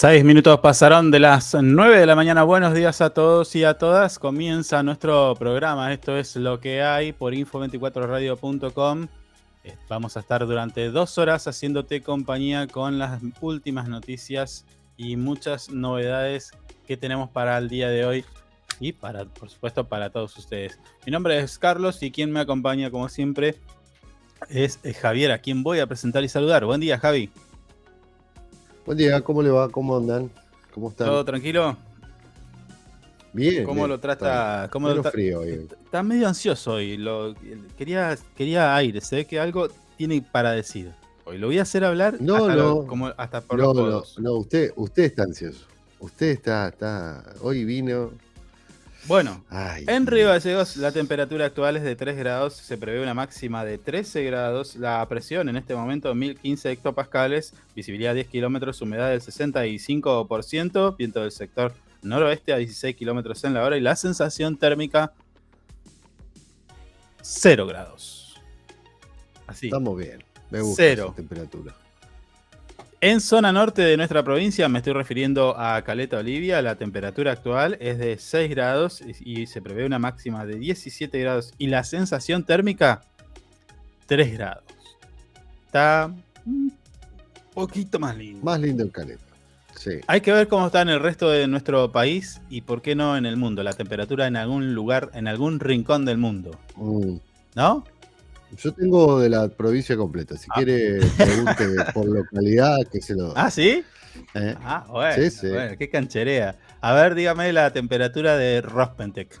Seis minutos pasaron de las nueve de la mañana. Buenos días a todos y a todas. Comienza nuestro programa. Esto es lo que hay por info24radio.com. Eh, vamos a estar durante dos horas haciéndote compañía con las últimas noticias y muchas novedades que tenemos para el día de hoy y para, por supuesto, para todos ustedes. Mi nombre es Carlos y quien me acompaña, como siempre, es eh, Javier, a quien voy a presentar y saludar. Buen día, Javi. Buen día, ¿cómo le va? ¿Cómo andan? ¿Cómo están? ¿Todo tranquilo? Bien. ¿Cómo lo trata? Está, cómo lo frío hoy. Está medio ansioso hoy. Lo, quería, quería aire, sé que algo tiene para decir. Hoy lo voy a hacer hablar no, hasta, no, como, hasta por no, los no, no, usted, usted está ansioso. Usted está, está, hoy vino bueno, en Río Gallegos la temperatura actual es de 3 grados, se prevé una máxima de 13 grados, la presión en este momento 1015 hectopascales, visibilidad 10 kilómetros, humedad del 65%, viento del sector noroeste a 16 kilómetros en la hora y la sensación térmica 0 grados. Así. Estamos bien, me gusta Cero. temperatura. En zona norte de nuestra provincia, me estoy refiriendo a Caleta Olivia, la temperatura actual es de 6 grados y se prevé una máxima de 17 grados y la sensación térmica 3 grados. Está un poquito más lindo. Más lindo en Caleta. Sí. Hay que ver cómo está en el resto de nuestro país y por qué no en el mundo, la temperatura en algún lugar, en algún rincón del mundo. Mm. ¿No? Yo tengo de la provincia completa. Si ah. quiere, pregunte por localidad, que se lo. ¿Ah, sí? ¿Eh? Ah, bueno, sí, sí. bueno, qué cancherea. A ver, dígame la temperatura de Rospentec.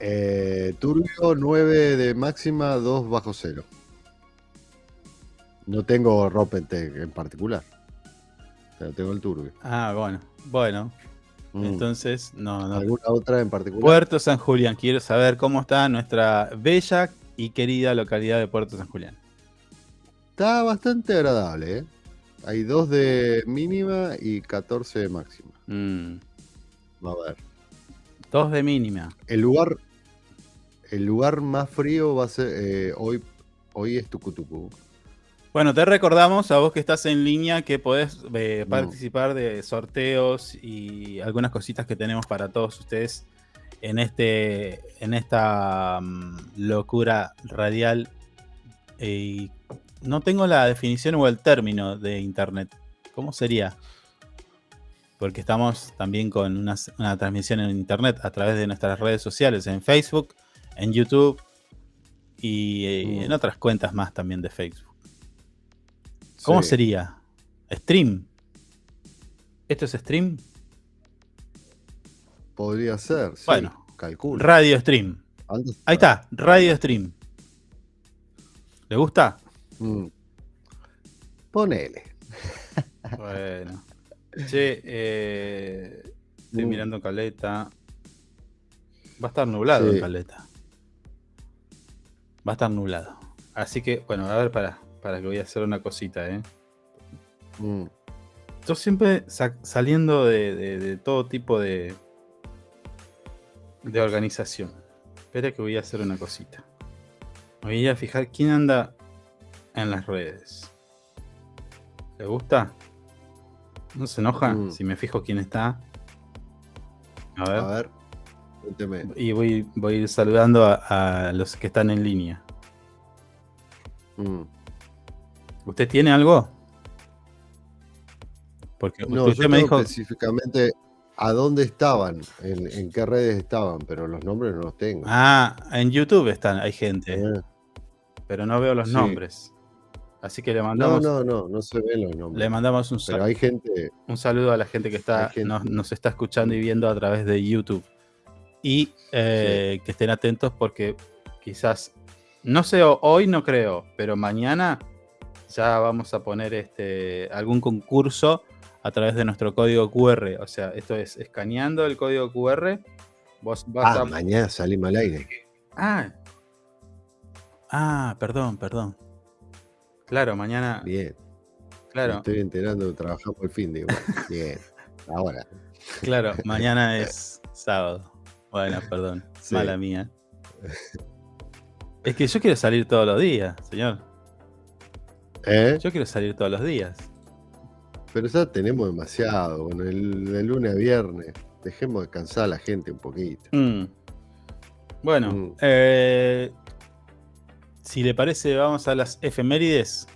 Eh, turbio 9 de máxima, 2 bajo cero. No tengo Rospentec en particular. Pero tengo el turbio. Ah, bueno. Bueno. Entonces, no, no. ¿Alguna otra en particular? Puerto San Julián. Quiero saber cómo está nuestra bella y querida localidad de Puerto San Julián. Está bastante agradable, ¿eh? Hay dos de mínima y 14 de máxima. Mm. A ver. Dos de mínima. El lugar, el lugar más frío va a ser. Eh, hoy, hoy es Tucutucu. Bueno, te recordamos a vos que estás en línea que podés eh, Mm. participar de sorteos y algunas cositas que tenemos para todos ustedes en este en esta mm, locura radial. Eh, no tengo la definición o el término de internet. ¿Cómo sería? Porque estamos también con una, una transmisión en internet a través de nuestras redes sociales, en Facebook, en YouTube y eh, Mm. en otras cuentas más también de Facebook. ¿Cómo Sí. sería? ¿Stream? ¿Esto es stream? Podría ser, sí. Bueno. calculo. Radio stream. Antes- Ahí está, radio stream. ¿Le gusta? Mm. Ponele. Bueno. Che, eh, estoy Mm. mirando Caleta. Va a estar nublado en Sí. Caleta. Va a estar nublado. Así que, bueno, a ver, para, para que voy a hacer una cosita, ¿eh? Mm. Yo siempre sa- saliendo de, de- de todo tipo de, de organización. Espera que voy a hacer una cosita. Voy a fijar quién anda en las redes. ¿Le gusta? ¿No se enoja Mm. si me fijo quién está? A ver. A ver, cuénteme. Y voy, voy a ir saludando a, a los que están en línea. Mm. ¿Usted tiene algo? Porque No, usted yo me dijo. específicamente a dónde estaban, en, en qué redes estaban, pero los nombres no los tengo. Ah, en YouTube están, hay gente. Eh, pero no veo los Sí. nombres. Así que le No, mandamos, no, no, no se ven los nombres. le mandamos un, sal- Pero hay gente. un saludo a la gente que está, gente. Nos, nos está escuchando y viendo a través de YouTube. Y eh, que estén atentos porque quizás, no sé, ho- hoy no creo, pero mañana ya vamos a poner este algún concurso a través de nuestro código QR. O sea, esto es escaneando el código QR. Vos vas Ah, a. mañana salimos al aire. Ah. Ah, perdón, perdón. Claro, mañana. Bien. Me Claro, estoy enterando, trabajamos el fin de igual. Bien. Ahora. claro, mañana es sábado. Bueno, perdón, Sí. mala mía. Es que yo quiero salir todos los días, señor. ¿Eh? Yo quiero salir todos los días. Pero ya tenemos demasiado. Bueno, el, de lunes a viernes. Dejemos descansar a la gente un poquito. Mm. Bueno, Mm. eh, si le parece, vamos a las efemérides.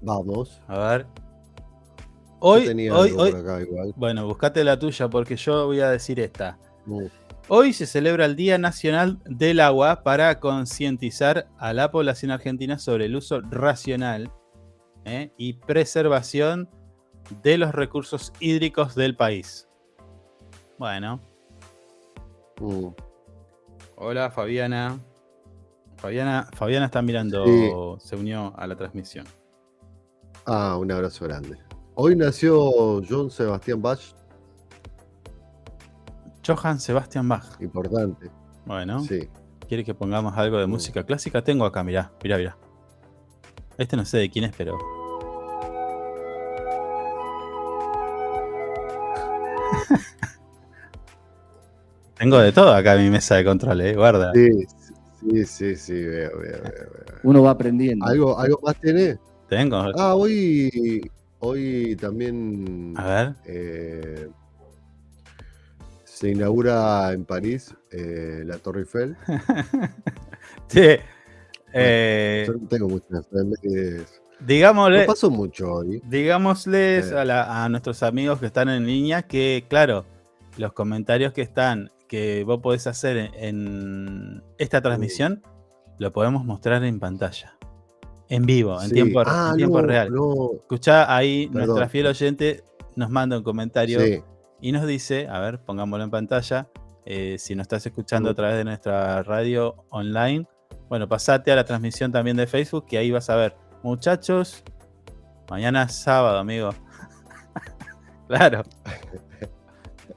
Vamos. A ver. Yo Hoy, tenía hoy, algo hoy. por acá igual. Bueno, buscate la tuya porque yo voy a decir esta. Mm. Hoy se celebra el Día Nacional del Agua para concientizar a la población argentina sobre el uso racional ¿eh? y preservación de los recursos hídricos del país. Bueno, Mm. hola Fabiana. Fabiana, Fabiana está mirando, se unió a la transmisión. Ah, un abrazo grande. Hoy nació John Sebastián Bach, Johann Sebastian Bach. importante. Bueno, Sí. ¿quiere que pongamos algo de música clásica? Tengo acá, mirá, mirá, mirá. Este no sé de quién es, pero. Tengo de todo acá en mi mesa de control, eh. Guarda. Sí, sí, sí, sí, veo, veo, veo, veo. Uno va aprendiendo. ¿Algo, ¿Algo más tiene? Tengo. Ah, hoy, hoy también A ver. eh, se inaugura en París eh, la Torre Eiffel. Sí. Eh, Yo no tengo muchas digámosle. No pasó mucho hoy. Digámosles Eh. a, la- a nuestros amigos que están en línea que, claro, los comentarios que están, que vos podés hacer en, en esta transmisión, lo podemos mostrar en pantalla. En vivo, en Sí. tiempo, Ah, en tiempo no, real. No, Escuchá ahí, Perdón. nuestra fiel oyente nos manda un comentario sí. Y nos dice, a ver, pongámoslo en pantalla, eh, si nos estás escuchando a través de nuestra radio online, bueno, pasate a la transmisión también de Facebook, que ahí vas a ver, muchachos, mañana es sábado, amigo. claro.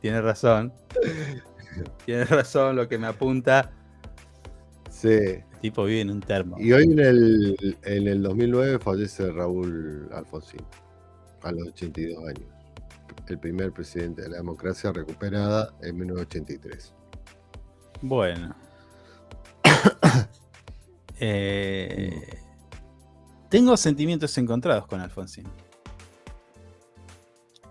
Tiene razón. Tiene razón lo que me apunta. sí. El tipo vive en un termo. Y hoy en el, en el 2009 fallece Raúl Alfonsín, a los 82 años. El primer presidente de la democracia recuperada en 1983. Bueno. Eh, tengo sentimientos encontrados con Alfonsín.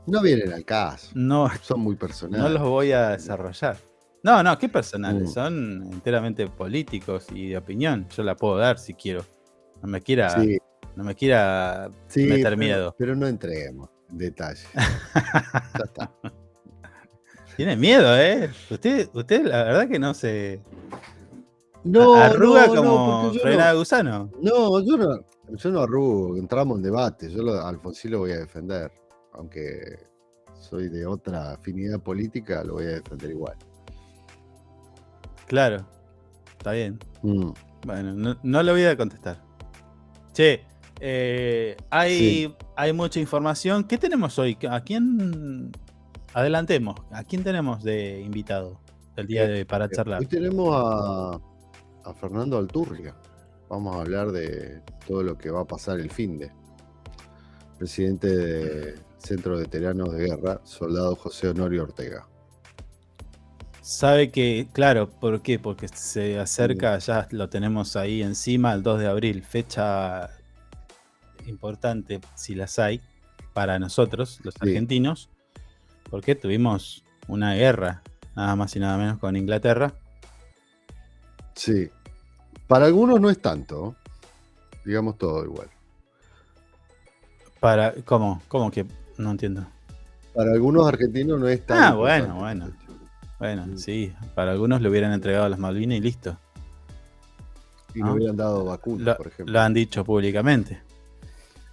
No vienen al caso. No, Son muy personales. no los voy a desarrollar. No, no, qué personales. Mm. Son enteramente políticos y de opinión. Yo la puedo dar si quiero. No me quiera, Sí, no me quiera sí, meter pero- miedo. Pero no entreguemos en detalle. ya está. Tiene miedo, ¿eh? Usted, usted la verdad que no se No, arruga no, no, como porque yo no, de gusano. no, yo no, yo no arrugo, entramos en debate. Yo lo, a Alfonsín lo voy a defender. Aunque soy de otra afinidad política, lo voy a defender igual. Claro. Está bien. Mm. Bueno, no, no le voy a contestar. Che, eh, hay, Sí. hay mucha información. ¿Qué tenemos hoy? ¿A quién? Adelantemos. ¿A quién tenemos de invitado el día de hoy para charlar? Hoy tenemos a, a Fernando Alturria. Vamos a hablar de todo lo que va a pasar el fin de. Presidente del Centro de Veteranos de Guerra, soldado José Honorio Ortega. Sabe que, claro, ¿por qué? Porque se acerca, ya lo tenemos ahí encima, el 2 de abril, fecha importante, si las hay, para nosotros, los Sí. argentinos, porque tuvimos una guerra, nada más y nada menos con Inglaterra. Sí. Para algunos no es tanto. Digamos todo igual. Para, ¿Cómo? ¿Cómo que? No entiendo. Para algunos argentinos no es tan Ah, bueno, bueno. Bueno, sí, para algunos le hubieran entregado las Malvinas y listo. Y le hubieran dado vacunas, Lo, por ejemplo. lo han dicho públicamente.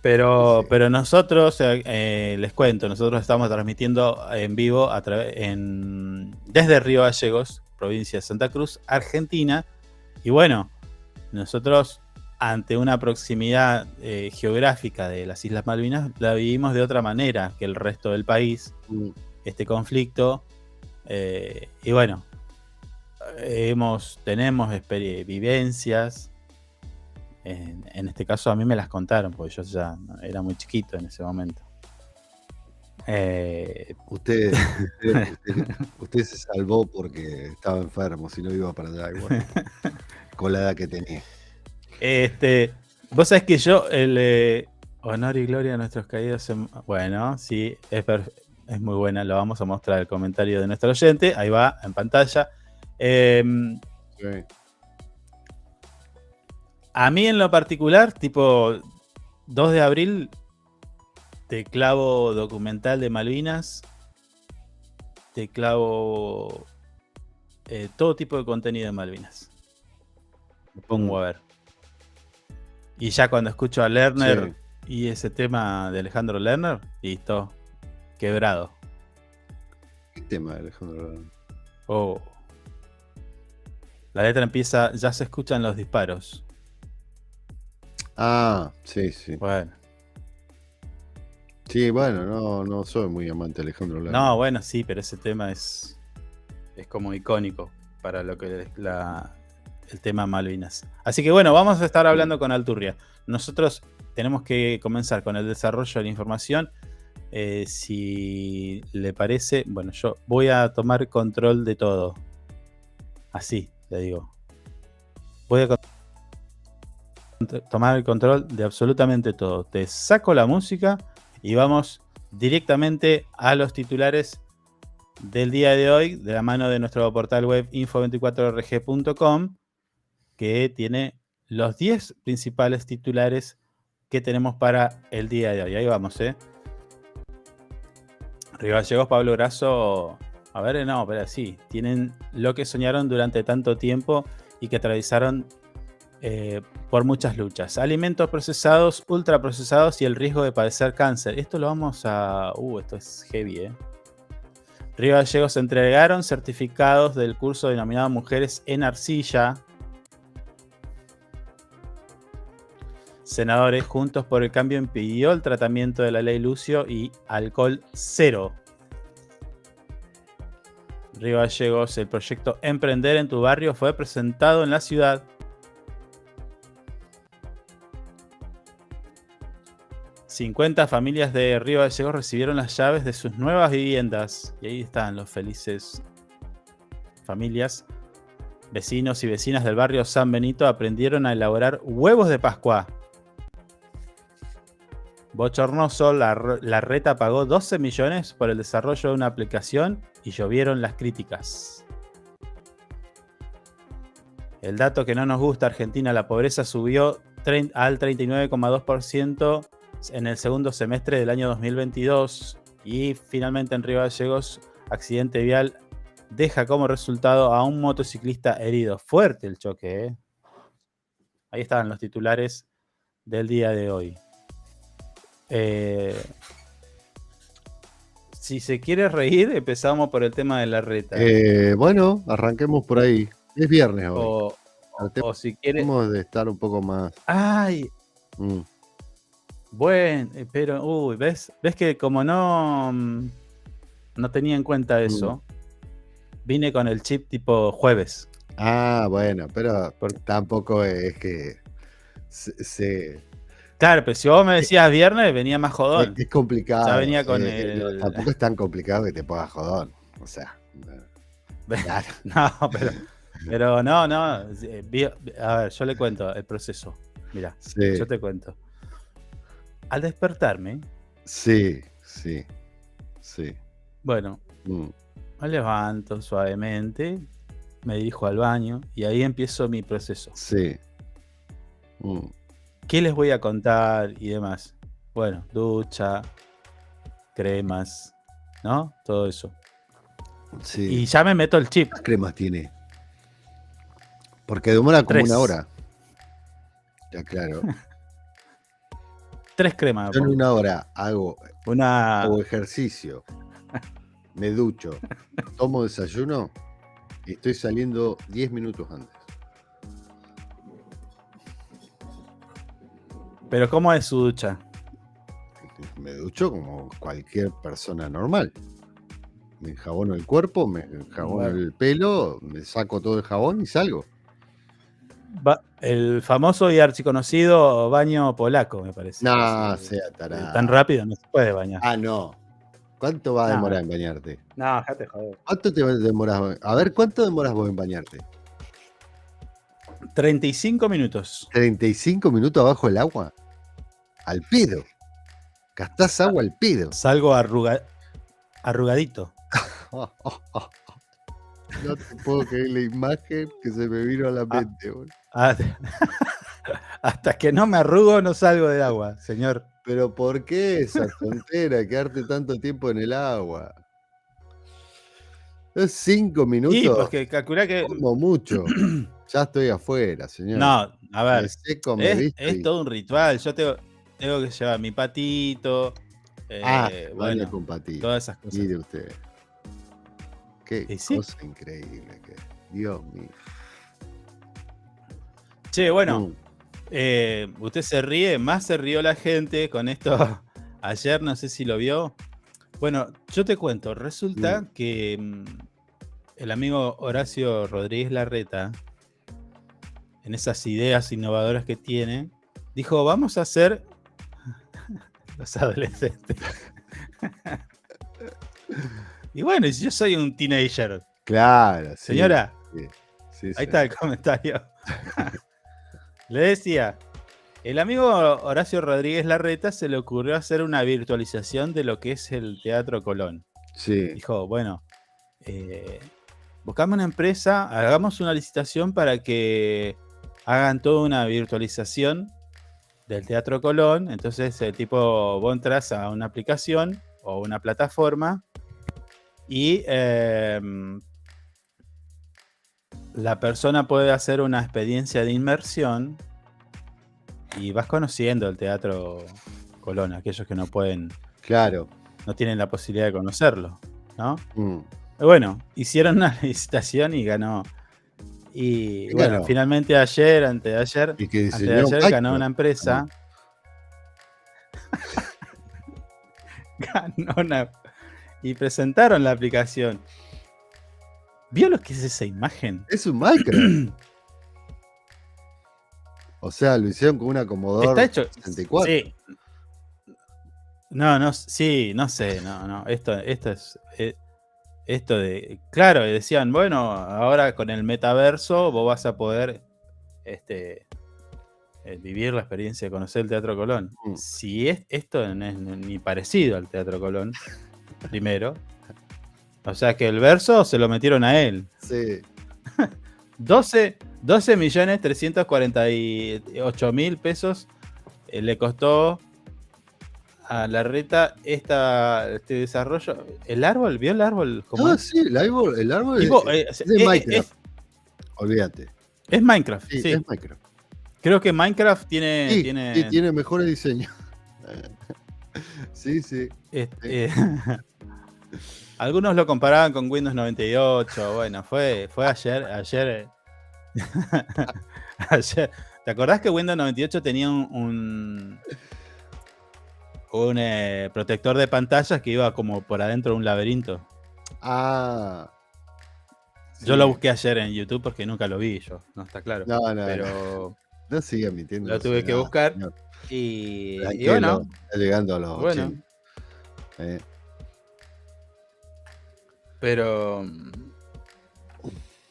Pero, Sí. pero nosotros, eh, eh, les cuento, nosotros estamos transmitiendo en vivo a en, desde Río Gallegos, provincia de Santa Cruz, Argentina. Y bueno, nosotros ante una proximidad eh, geográfica de las Islas Malvinas, la vivimos de otra manera que el resto del país, Mm. este conflicto. eh, y bueno, hemos, tenemos vivencias. En, en este caso a mí me las contaron, porque yo ya era muy chiquito en ese momento. Eh, Usted, usted, usted- usted se salvó porque estaba enfermo, si no iba para allá igual. con la edad que tenía. este, vos sabés que yo, el eh, honor y gloria a nuestros caídos. en- bueno, sí, es, es muy buena. Lo vamos a mostrar el comentario de nuestro oyente. Ahí va, en pantalla. Em, Sí. A mí en lo particular, tipo 2 de abril, te clavo documental de Malvinas, te clavo eh, todo tipo de contenido de Malvinas. Me pongo a ver. Y ya cuando escucho a Lerner y ese tema de Alejandro Lerner, listo, quebrado. ¿Qué tema, Alejandro? Oh. La letra empieza, ya se escuchan los disparos. Ah, sí, sí. Bueno. Sí, bueno, no, no soy muy amante de Alejandro Lerner. No, bueno, sí, pero ese tema es, es como icónico para lo que es la, el tema Malvinas. Así que bueno, vamos a estar hablando con Alturria. Nosotros tenemos que comenzar con el desarrollo de la información. Eh, si le parece, bueno, yo voy a tomar control de todo. Así, le digo. Voy a tomar el control de absolutamente todo. Te saco la música y vamos directamente a los titulares del día de hoy, de la mano de nuestro portal web info24rg.com, que tiene los 10 principales titulares que tenemos para el día de hoy. Ahí vamos, ¿eh? Río Gallegos, Pablo Grasso. A ver, no, pero sí. Tienen lo que soñaron durante tanto tiempo y que atravesaron eh, por muchas luchas. Alimentos procesados, ultraprocesados y el riesgo de padecer cáncer. Esto lo vamos a. Uh, esto es heavy, ¿eh? Río Gallegos entregaron certificados del curso denominado Mujeres en Arcilla. Senadores Juntos por el Cambio impidió el tratamiento de la ley Lucio y alcohol cero. Río Gallegos, el proyecto Emprender en tu barrio fue presentado en la ciudad. ...50 familias de Río Gallegos recibieron las llaves de sus nuevas viviendas. Y ahí están los felices familias. Vecinos y vecinas del barrio San Benito aprendieron a elaborar huevos de Pascua. Bochornoso, la, la reta pagó 12 millones por el desarrollo de una aplicación y llovieron las críticas. El dato que no nos gusta, Argentina, la pobreza subió al 39,2% en el segundo semestre del año 2022 y finalmente en Río Gallegos, accidente vial deja como resultado a un motociclista herido. Fuerte el choque, ¿eh? Ahí estaban los titulares del día de hoy. Eh, si se quiere reír, empezamos por el tema de la reta. Eh, bueno, arranquemos por ahí. Es viernes hoy. O, si quieres. de estar un poco más. ¡Ay! Mm. Bueno, eh, pero, uy, ¿ves? ¿Ves que como no, mm, no tenía en cuenta mm. eso, vine con el chip tipo jueves. Ah, bueno, pero tampoco es que se, Claro, pero si vos me decías viernes, venía más jodón. Es, complicado. Ya venía con eh, el... Tampoco es tan complicado que te pongas jodón. O sea. no, pero pero no, no. Eh, a ver, yo le cuento el proceso. Mira, yo te cuento. Al despertarme. Sí, sí, sí. Bueno, mm. me levanto suavemente, me dirijo al baño y ahí empiezo mi proceso. Sí. Mm. ¿Qué les voy a contar y demás? Bueno, ducha, cremas, ¿no? Todo eso. Sí. Y ya me meto el chip. ¿Qué cremas tiene? Porque demora como una hora. Ya, claro. Tres cremas. Yo en una hora hago, una... hago ejercicio, me ducho, tomo desayuno y estoy saliendo 10 minutos antes. ¿Pero cómo es su ducha? Me ducho como cualquier persona normal. Me enjabono el cuerpo, me enjabono el pelo, me saco todo el jabón y salgo el famoso y archiconocido baño polaco, me parece. No, sea tarado. Tan rápido no se puede bañar. Ah, no. ¿Cuánto va a demorar en bañarte? No, te joder. ¿Cuánto te demoras? A ver, ¿cuánto demoras vos en bañarte? 35 minutos. ¿35 minutos abajo del agua? Al pido. Gastás agua al pido. Salgo arrugadito. No te puedo creer la imagen que se me vino a la ah, mente. Ah, hasta que no me arrugo no salgo del agua, señor. Pero ¿por qué esa tontera? Quedarte tanto tiempo en el agua. Es cinco minutos. Sí, porque calcula que. Como mucho. ya estoy afuera, señor. No, a ver. es, todo un ritual. Yo tengo, tengo que llevar mi patito. ah, eh, bueno, con patito. Todas esas cosas. Mire usted. Qué cosa increíble que. Dios mío. Che, bueno. Mm. Eh, usted se ríe, más se rió la gente con esto ayer, no sé si lo vio. Bueno, yo te cuento, resulta mm. que mm, el amigo Horacio Rodríguez Larreta, en esas ideas innovadoras que tiene, dijo, vamos a hacer los adolescentes. Y bueno, yo soy un teenager. Claro, Señora, ahí está el comentario. Le decía, el amigo Horacio Rodríguez Larreta se le ocurrió hacer una virtualización de lo que es el Teatro Colón. Sí. Dijo, bueno, eh, buscamos una empresa, hagamos una licitación para que hagan toda una virtualización del Teatro Colón. Entonces el tipo, vos entras a una aplicación o una plataforma y em, la persona puede hacer una experiencia de inmersión y vas conociendo el teatro Colón, aquellos que no pueden. Claro. No tienen la posibilidad de conocerlo, ¿no? Mm. Bueno, hicieron una licitación y ganó. Y bueno, finalmente ayer, antes de ayer, antes de ayer ganó una empresa. ganó una, y presentaron la aplicación. ¿Vio lo que es esa imagen? Es un Minecraft. o sea, lo hicieron con una Commodore Está hecho, 64. Sí. No, no, sí, no sé, no, no. Esto, esto es. Eh, esto de. Claro, decían, bueno, ahora con el metaverso vos vas a poder. Este. eh, vivir la experiencia de conocer el Teatro Colón. Mm. Si es, esto no es ni parecido al Teatro Colón, primero. O sea que el verso se lo metieron a él. Sí. 12, 12 millones 348 mil pesos eh, le costó a la reta esta, este desarrollo. ¿El árbol? ¿Vio el árbol? ¿Cómo Ah, es? sí, el árbol, el árbol es, eh, es de es- Minecraft. Olvídate. es Minecraft, Sí, sí. es Minecraft. Creo que Minecraft tiene. Sí, tiene, sí, tiene mejores diseños. sí, sí. este, eh, algunos lo comparaban con Windows 98. Bueno, fue, fue ayer. Ayer, eh, ayer. ¿Te acordás que Windows 98 tenía un, un, un, eh, protector de pantallas que iba como por adentro de un laberinto? Ah. Yo sí. lo busqué ayer en YouTube porque nunca lo vi yo, no está claro. No, no, no. pero No siga mintiendo. lo no tuve que buscar. y, bueno, Está llegando a los Bueno. 80. Eh, pero mm,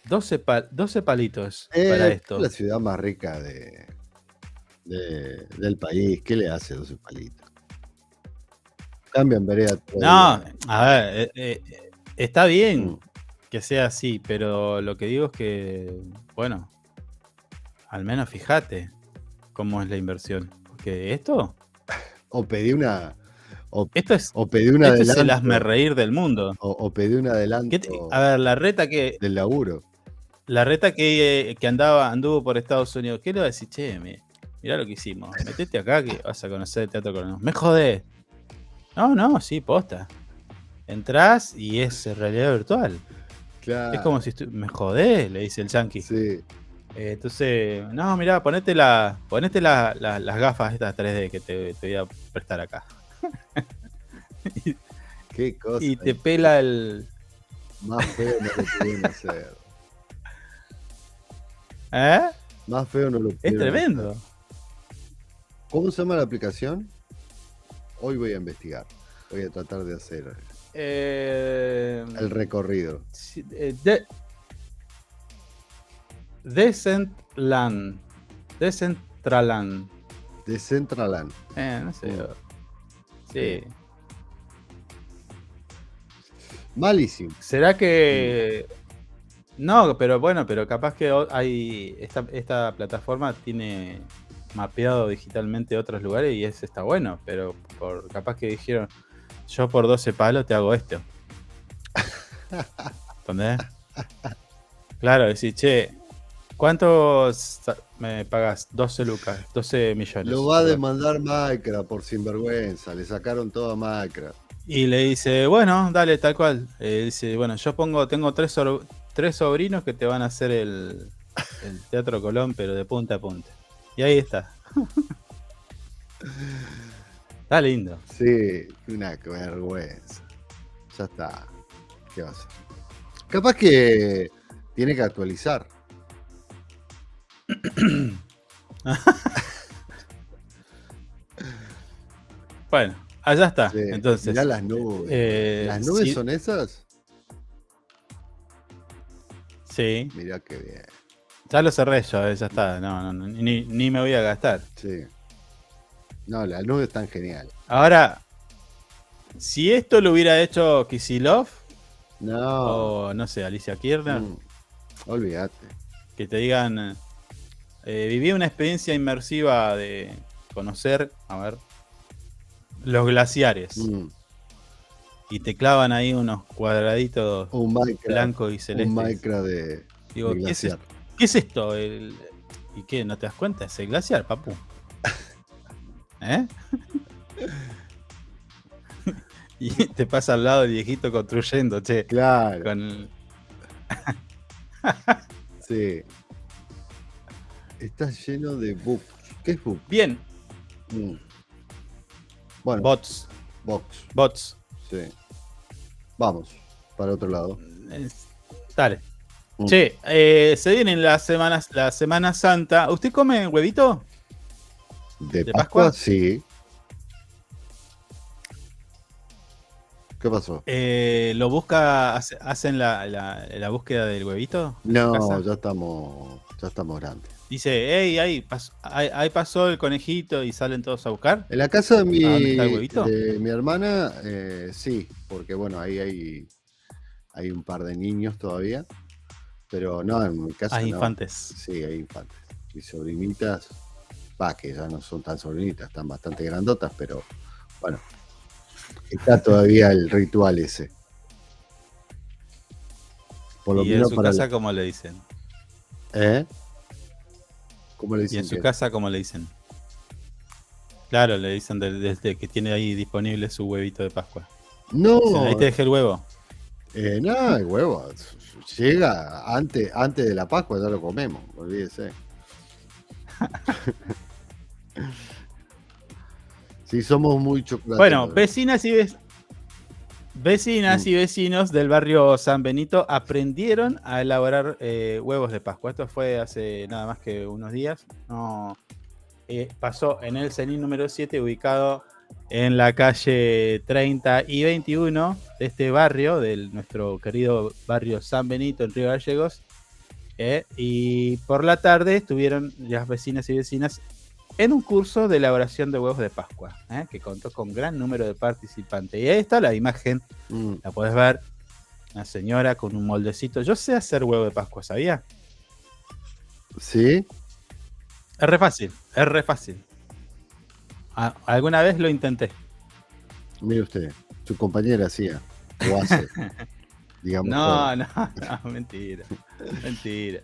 12, pa- 12 palitos eh, para esto. La ciudad más rica de, de- del país. ¿Qué le hace 12 palitos? Cambian vereda. No, día. a ver, eh, eh, está bien Mm. que sea así, pero lo que digo es que, bueno, al menos fíjate cómo es la inversión. Porque esto, O pedí una. O, esto es, o pedí un esto es el hazme reír del mundo. O, o pedí un adelanto ¿Qué te- a ver, la reta que, del laburo. la reta que, eh, que andaba, anduvo por Estados Unidos, ¿qué le va a decir? Che, mi- mirá lo que hicimos. Metete acá que vas a conocer el teatro colonial. Me jodés. No, no, sí, posta. Entrás y es realidad virtual. Claro. Es como si me jodés, le dice el yankee. Sí. Eh, entonces, no, mirá, ponete, la, ponete la- la- las gafas estas 3D que te, te voy a prestar acá. Qué cosa. Y te pela el. Más feo no lo pudieron hacer. ¿Eh? Más feo no lo Es pudieron tremendo. hacer. ¿Cómo se llama la aplicación? Hoy voy a investigar. Voy a tratar de hacer Eh, el recorrido. eh, de-. Decentraland. De Centraland. Eh, no sé. Sí. Malísimo. ¿Será que.? No, pero bueno, pero capaz que hay. Esta, esta plataforma tiene mapeado digitalmente otros lugares y ese está bueno, pero por capaz que dijeron, yo por 12 palos te hago esto. ¿Entendés? Claro, decir, che, ¿cuánto sa- me pagas? 12 lucas, 12 millones. Lo va a demandar Minecraft por sinvergüenza. Le sacaron todo a Minecraft. Y le dice, bueno, dale, tal cual. Eh, dice, bueno, yo pongo, tengo tres, tres sobrinos que te van a hacer el, el Teatro Colón, pero de punta a punta. Y ahí está. está lindo. Sí, una vergüenza. Ya está. ¿Qué va a? Capaz que tiene que actualizar. Bueno, allá está. Sí, Entonces, mirá las nubes. eh, ¿Las nubes sí, son esas? Sí, Mirá qué bien. ya lo cerré yo, eh, ya está. No, no, no, ni, ni me voy a gastar. Sí. No, las nubes están geniales. Ahora, si esto lo hubiera hecho Kisilov No. o no sé, Alicia Kirchner, mm, olvídate. que te digan, eh, viví una experiencia inmersiva de conocer, a ver, los glaciares Mm, y te clavan ahí unos cuadraditos Un blancos y Un celestes. De, Digo, de ¿qué es, glaciar. ¿qué es esto? El- ¿Y qué? ¿No te das cuenta? Es el glaciar, papu. ¿Eh? y te pasa al lado el viejito construyendo, che. Claro, Con el- sí. Está lleno de bugs. ¿Qué es bug? Bien, Mm. Bueno, bots, box. bots. Sí. Vamos, para otro lado. Es- Dale. Mm. Che, eh, se vienen las semanas, la Semana Santa. ¿Usted come huevito? ¿De, ¿De Pascua? Pascua? Sí. ¿Qué pasó? Eh, ¿Lo busca, hace- hacen la, la- la búsqueda del huevito? No, ya estamos, ya estamos grandes. Dice, hey, ahí, pasó, ahí, pasó el conejito y salen todos a buscar. En la casa de mi, de mi hermana, eh, sí, porque bueno, ahí hay, hay un par de niños todavía. Pero no, en mi casa. Hay infantes. Sí, hay infantes. Y sobrinitas, va, que ya no son tan sobrinitas, están bastante grandotas, pero bueno, está todavía el ritual ese. Por lo ¿Y en su casa cómo le dicen? ¿Eh? ¿Cómo le dicen? ¿Y en su casa cómo le dicen? Claro, le dicen desde que tiene ahí disponible su huevito de Pascua. No. ahí te dejé el huevo. Eh, no, el huevo. Llega antes, antes de la Pascua, ya lo comemos, olvídese. sí, somos muy chocolates. Bueno, vecinas y Vecinas y mm. vecinos del barrio San Benito aprendieron a elaborar eh, huevos de Pascua. Esto fue hace nada más que unos días. No, eh, pasó en el CENIN número 7, ubicado en la calle 30 y 21 de este barrio, de nuestro querido barrio San Benito en Río Gallegos. Eh, y por la tarde estuvieron las vecinas y vecinas en un curso de elaboración de huevos de Pascua, eh, que contó con gran número de participantes. Y ahí está la imagen, mm. la puedes ver, una señora con un moldecito. Yo sé hacer huevo de Pascua, ¿sabía? Sí. Es re fácil, es re fácil. alguna vez lo intenté. Mire usted, su compañera hacía, o hace. digamos. No, no, no, mentira. mentira.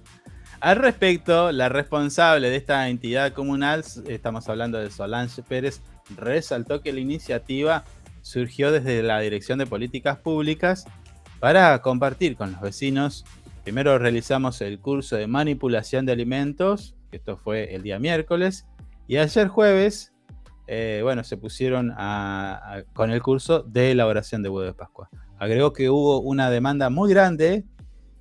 Al respecto, la responsable de esta entidad comunal, estamos hablando de Solange Pérez, resaltó que la iniciativa surgió desde la Dirección de Políticas Públicas para compartir con los vecinos. Primero realizamos el curso de manipulación de alimentos, esto fue el día miércoles, y ayer jueves, eh, bueno, se pusieron con el curso de elaboración de huevo de Pascua. Agregó que hubo una demanda muy grande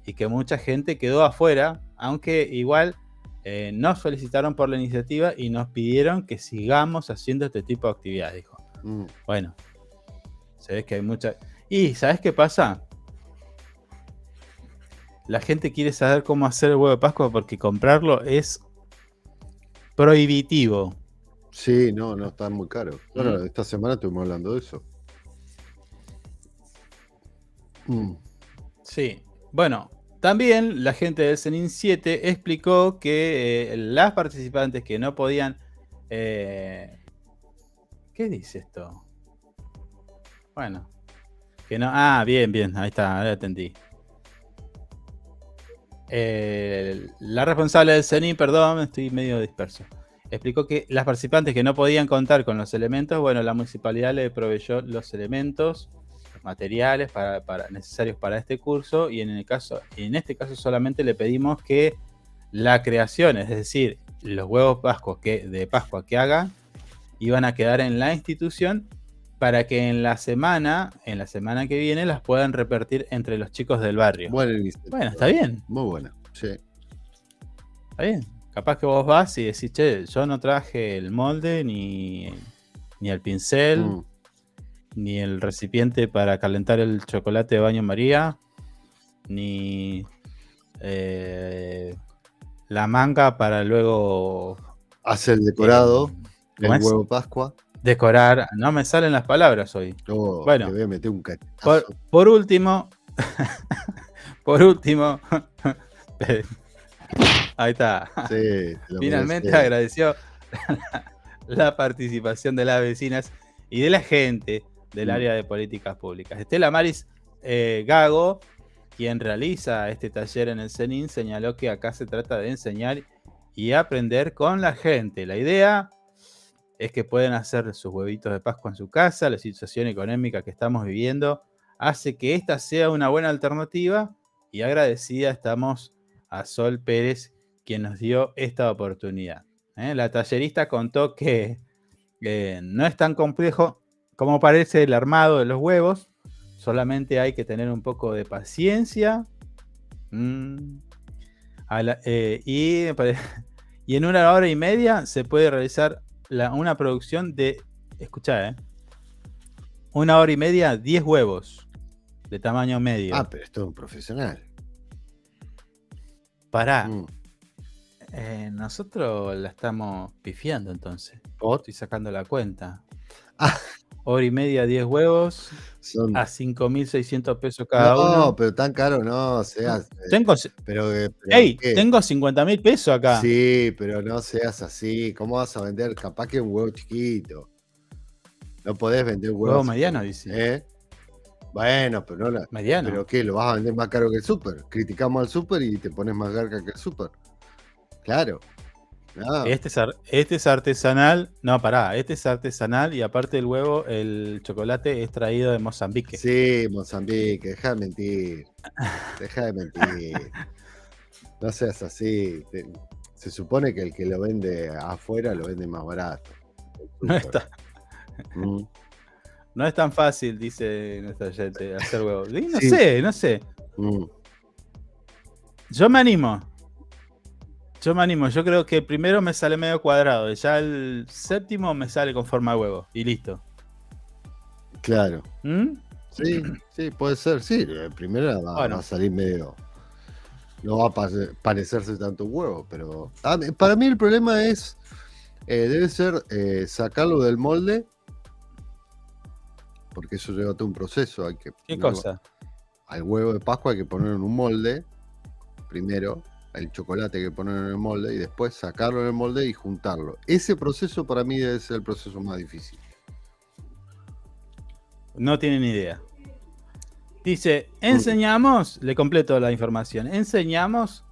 y que mucha gente quedó afuera aunque igual eh, nos felicitaron por la iniciativa y nos pidieron que sigamos haciendo este tipo de actividades, dijo. Mm. Bueno, se ve que hay mucha... Y, ¿sabes qué pasa? La gente quiere saber cómo hacer el huevo de Pascua porque comprarlo es prohibitivo. Sí, no, no, está muy caro. Bueno, mm. esta semana estuvimos hablando de eso. Mm. Sí, bueno, también la gente del CENIN 7 explicó que eh, las participantes que no podían... Eh, ¿Qué dice esto? Bueno, que no... Ah, bien, bien, ahí está, ahora entendí. Eh, la responsable del CENIN, perdón, estoy medio disperso, explicó que las participantes que no podían contar con los elementos, bueno, la municipalidad le proveyó los elementos materiales para, necesarios para este curso y en, el caso, en este caso solamente le pedimos que la creación, es decir, los huevos pascuas que, de Pascua que haga, iban a quedar en la institución para que en la semana, en la semana que viene, las puedan repartir entre los chicos del barrio. Bueno, está bien. Muy buena, sí. Está bien. Capaz que vos vas y decís, che, yo no traje el molde ni, ni el pincel. Mm ni el recipiente para calentar el chocolate de baño María, ni eh, la manga para luego hacer el decorado, eh, el huevo Pascua. Decorar, no me salen las palabras hoy. Oh, bueno, voy a meter un por, último, por último, ahí está. Finalmente agradeció la participación de las vecinas y de la gente del mm. área de políticas públicas. Estela Maris eh, Gago, quien realiza este taller en el CENIN, señaló que acá se trata de enseñar y aprender con la gente. La idea es que pueden hacer sus huevitos de Pascua en su casa, la situación económica que estamos viviendo hace que esta sea una buena alternativa y agradecida estamos a Sol Pérez, quien nos dio esta oportunidad. ¿eh? La tallerista contó que eh, no es tan complejo como parece el armado de los huevos, solamente hay que tener un poco de paciencia. Mm, eh, y, en una hora y media se puede realizar una producción de, escucha, eh, una hora y media, 10 huevos de tamaño medio. Ah, pero esto es un profesional. Pará. Mm. Eh, nosotros la estamos pifiando entonces. Estoy sacando la cuenta. Ah. Hora y media, 10 huevos. Son... A 5.600 pesos cada no, uno. No, pero tan caro no, seas. eh, Tengo, Pero, eh, pero ey, ¿qué? tengo 50 mil pesos acá. Sí, pero no seas así. ¿Cómo vas a vender? Capaz que un huevo chiquito. No podés vender un huevo. Mediano, dice. ¿eh? Bueno, pero no la. Mediano. ¿Pero qué? ¿Lo vas a vender más caro que el súper? Criticamos al súper y te pones más garca que el súper. Claro. No, Este es, este es artesanal. No, pará. Este es artesanal y aparte del huevo, el chocolate es traído de Mozambique. Sí, Mozambique, deja de mentir. Deja de mentir. No seas así. Se supone que el que lo vende afuera lo vende más barato. No, está, Mm. no es tan fácil, dice nuestra oyente, hacer huevo. Y No Sí. sé, no sé. Mm. Yo me animo. Yo me animo. Yo creo que el primero me sale medio cuadrado. y Ya el séptimo me sale con forma de huevo. Y listo. Claro. ¿Mm? Sí, sí, puede ser. Sí, el primero va, Bueno. va a salir medio. No va a pare- parecerse tanto un huevo, pero. a mí- para mí el problema es. eh, debe ser eh, sacarlo del molde. Porque eso lleva todo un proceso. Hay que ¿Qué cosa? Al huevo de Pascua hay que ponerlo en un molde. Primero. El chocolate que ponerlo en el molde. Y después sacarlo del molde y juntarlo. Ese proceso para mí ser el proceso más difícil. No tienen idea. Dice, enseñamos, le completo la información, enseñamos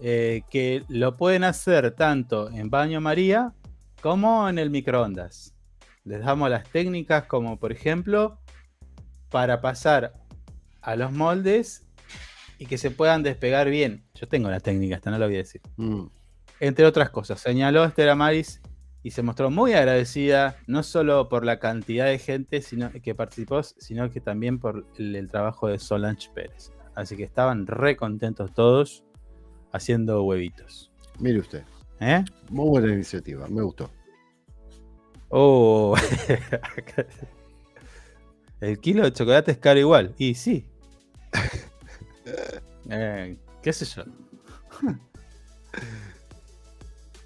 eh, que lo pueden hacer tanto en baño María como en el microondas. Les damos las técnicas como por ejemplo para pasar a los moldes y que se puedan despegar bien. Yo tengo la técnica, esta no la voy a decir. Mm, Entre otras cosas, señaló Estela Maris y se mostró muy agradecida, no solo por la cantidad de gente sino, que participó, sino que también por el, el trabajo de Solange Pérez. Así que estaban re contentos todos haciendo huevitos. Mire usted. ¿Eh? Muy buena iniciativa. Me gustó. Oh. el kilo de chocolate es caro igual. Y sí. Eh, ¿Qué sé yo?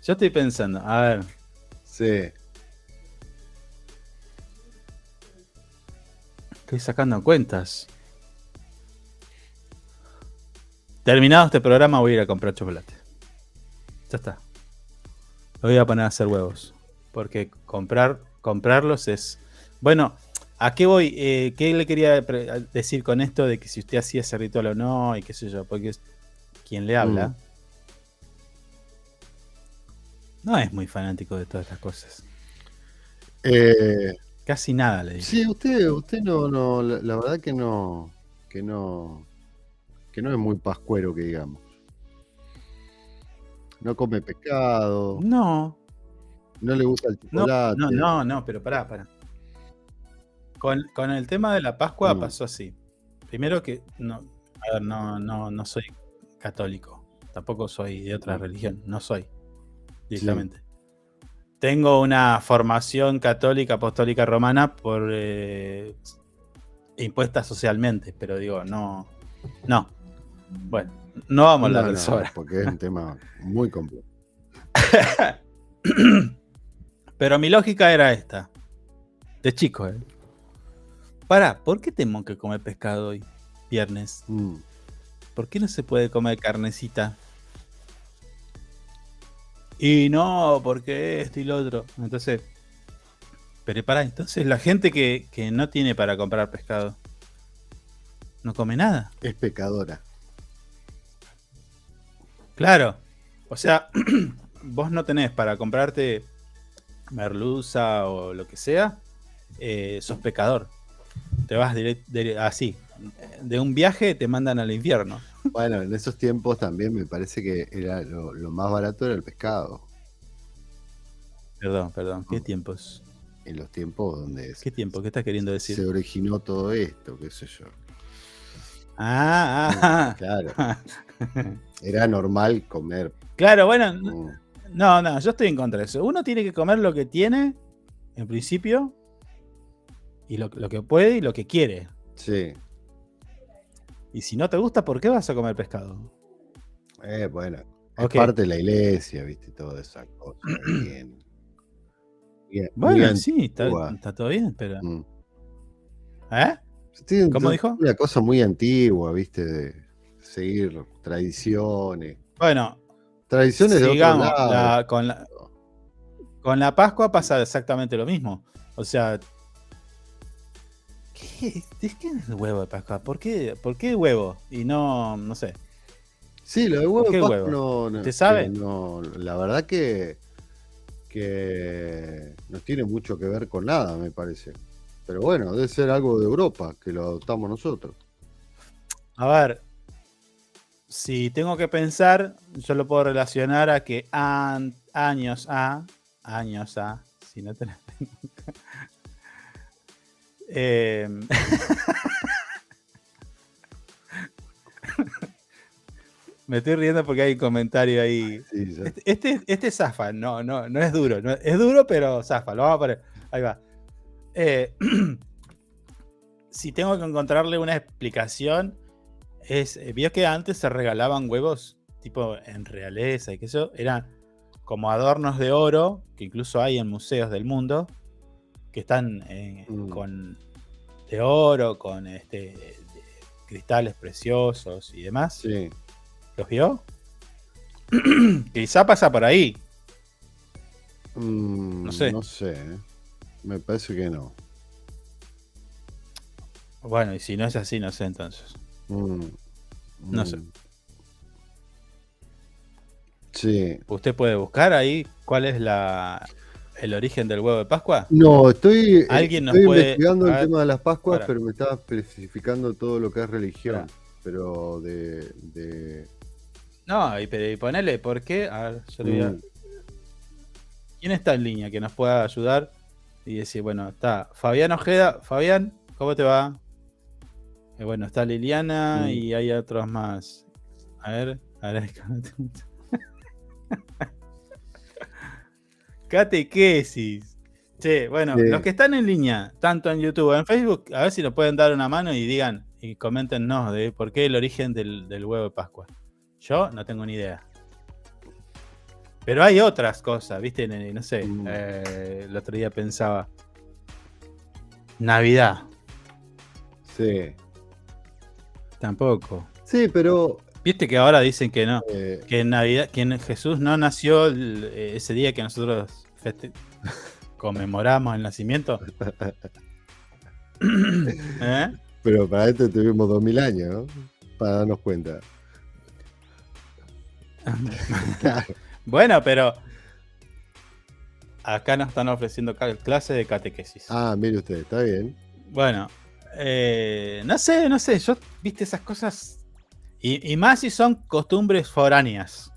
Yo estoy pensando, a ver, Sí. Estoy sacando cuentas. Terminado este programa voy a ir a comprar chocolate. Ya está. Me voy a poner a hacer huevos. Porque comprar, comprarlos es... Bueno, ¿a qué voy? Eh, ¿Qué le quería decir con esto de que si usted hacía ese ritual o no? Y qué sé yo. Porque es- quien le habla Mm. no es muy fanático de todas estas cosas. Eh, Casi nada le digo. sí, usted, usted no, no, la, la verdad que no, que no, que no es muy pascuero que digamos. No come pescado, No, no le gusta el No, chocolate. no, no, no, pero pará, pará. Con, con el tema de la Pascua Mm. pasó así. Primero que no, a ver, no, no, no soy católico. Tampoco soy de otra Mm. religión. No soy. Directamente. Tengo una formación católica, apostólica romana por eh, impuesta socialmente, pero digo, no. No. Bueno, no vamos a hablar de eso porque es un tema muy complejo. Pero mi lógica era esta. De chico, ¿eh? Pará, ¿por qué tengo que comer pescado hoy? Viernes. Mm, ¿Por qué no se puede comer carnecita? Y no, porque esto y lo otro. Entonces. Pero pará, entonces la gente que, que no tiene para comprar pescado. No come nada. Es pecadora. Claro. O sea, vos no tenés para comprarte merluza o lo que sea, eh, sos pecador. Te vas direct- de- así. De un viaje te mandan al infierno. Bueno, en esos tiempos también me parece que era lo, lo más barato era el pescado. Perdón, perdón. ¿Qué Mm. tiempos? En los tiempos donde ¿Qué tiempo? ¿Qué estás queriendo decir? se originó todo esto, qué sé yo. Ah, Claro, ah. era normal comer. claro, bueno. mm, No, no, yo estoy en contra de eso. Uno tiene que comer lo que tiene, en principio, y lo, lo que puede y lo que quiere. Sí, Y si no te gusta, ¿por qué vas a comer pescado? eh, bueno, Es Ok. parte de la iglesia, viste, toda esa cosa. Bien. Bien, Bueno, bien sí, está, está todo bien, pero. Mm. ¿Eh? Sí, ¿Cómo dijo? Una cosa muy antigua, viste, de seguir tradiciones. Bueno, Tradiciones de sigamos. otro lado. la- con, la, con la Pascua pasa exactamente lo mismo. O sea. ¿Qué, ¿de qué es el huevo de Pascua? ¿Por qué, ¿Por qué huevo? Y no, no sé. Sí, lo de huevo ¿Por qué de Pascua no, no- ¿Te sabe? no, la verdad que, que no tiene mucho que ver con nada, me parece. Pero bueno, debe ser algo de Europa, que lo adoptamos nosotros. A ver, si tengo que pensar, yo lo puedo relacionar a que an- años a, años a, si no te la Em, Me estoy riendo porque hay un comentario ahí. Sí, Este, este, este zafa, no, no, no es duro. no- es duro, pero zafa. Lo vamos a poner. Ahí va. Eh, si tengo que encontrarle una explicación, es. eh, Vio que antes se regalaban huevos, tipo en realeza y que eso, eran como adornos de oro, que incluso hay en museos del mundo, que están eh, Mm. con. de oro, con este. de cristales preciosos y demás. sí. ¿Los vio? Quizá pasa por ahí. Mm, No sé. No sé, ¿eh? me parece que no. Bueno, y si no es así, no sé entonces. Mm, No sé. Sí. ¿Usted puede buscar ahí cuál es la el origen del huevo de Pascua? No, estoy, Alguien nos estoy puede- investigando el tema de las Pascuas, para. pero me estaba especificando todo lo que es religión. Para. Pero de, de- No, y, pero- y ponele, ¿por qué? A ver, yo le voy a- Mm, ¿Quién está en línea que nos pueda ayudar? Y decir, bueno, está Fabián Ojeda. Fabián, ¿cómo te va? Eh, bueno, está Liliana Mm. y hay otros más. A ver, a ver. Catequesis. Che, bueno, Sí. los que están en línea, tanto en YouTube o en Facebook, a ver si nos pueden dar una mano y digan y coméntenos de por qué el origen del, del huevo de Pascua. Yo no tengo ni idea. Pero hay otras cosas, ¿viste? No sé. Mm. eh, el otro día pensaba. Navidad. sí. Tampoco. Sí, pero Viste que ahora dicen que no. eh, Que en Navidad, que en Jesús no nació el- eh, ese día que nosotros feste- conmemoramos el nacimiento. ¿Eh? pero para esto tuvimos 2000 años, ¿no? Para darnos cuenta. Claro. Bueno, pero acá nos están ofreciendo clase de catequesis. Ah, mire usted, está bien. Bueno, eh, no sé, no sé, yo, viste esas cosas. Y, y más si son costumbres foráneas.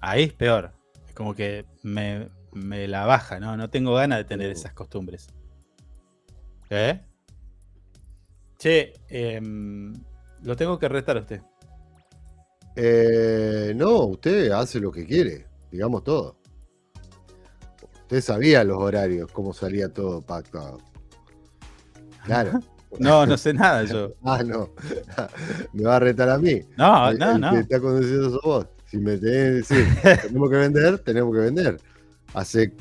Ahí es peor. Es como que me, me la baja, ¿no? No tengo ganas de tener Mm. esas costumbres. ¿Eh? Che, em, lo tengo que retar a usted. Eh, no, usted hace lo que quiere, digamos todo. Usted sabía los horarios, cómo salía todo pactado. Claro. No, no sé nada yo. Ah, no. Me va a retar a mí. No, El- no, el no. que está conduciendo sos vos. Si me tenés que decir, tenemos que vender, tenemos que vender. Hace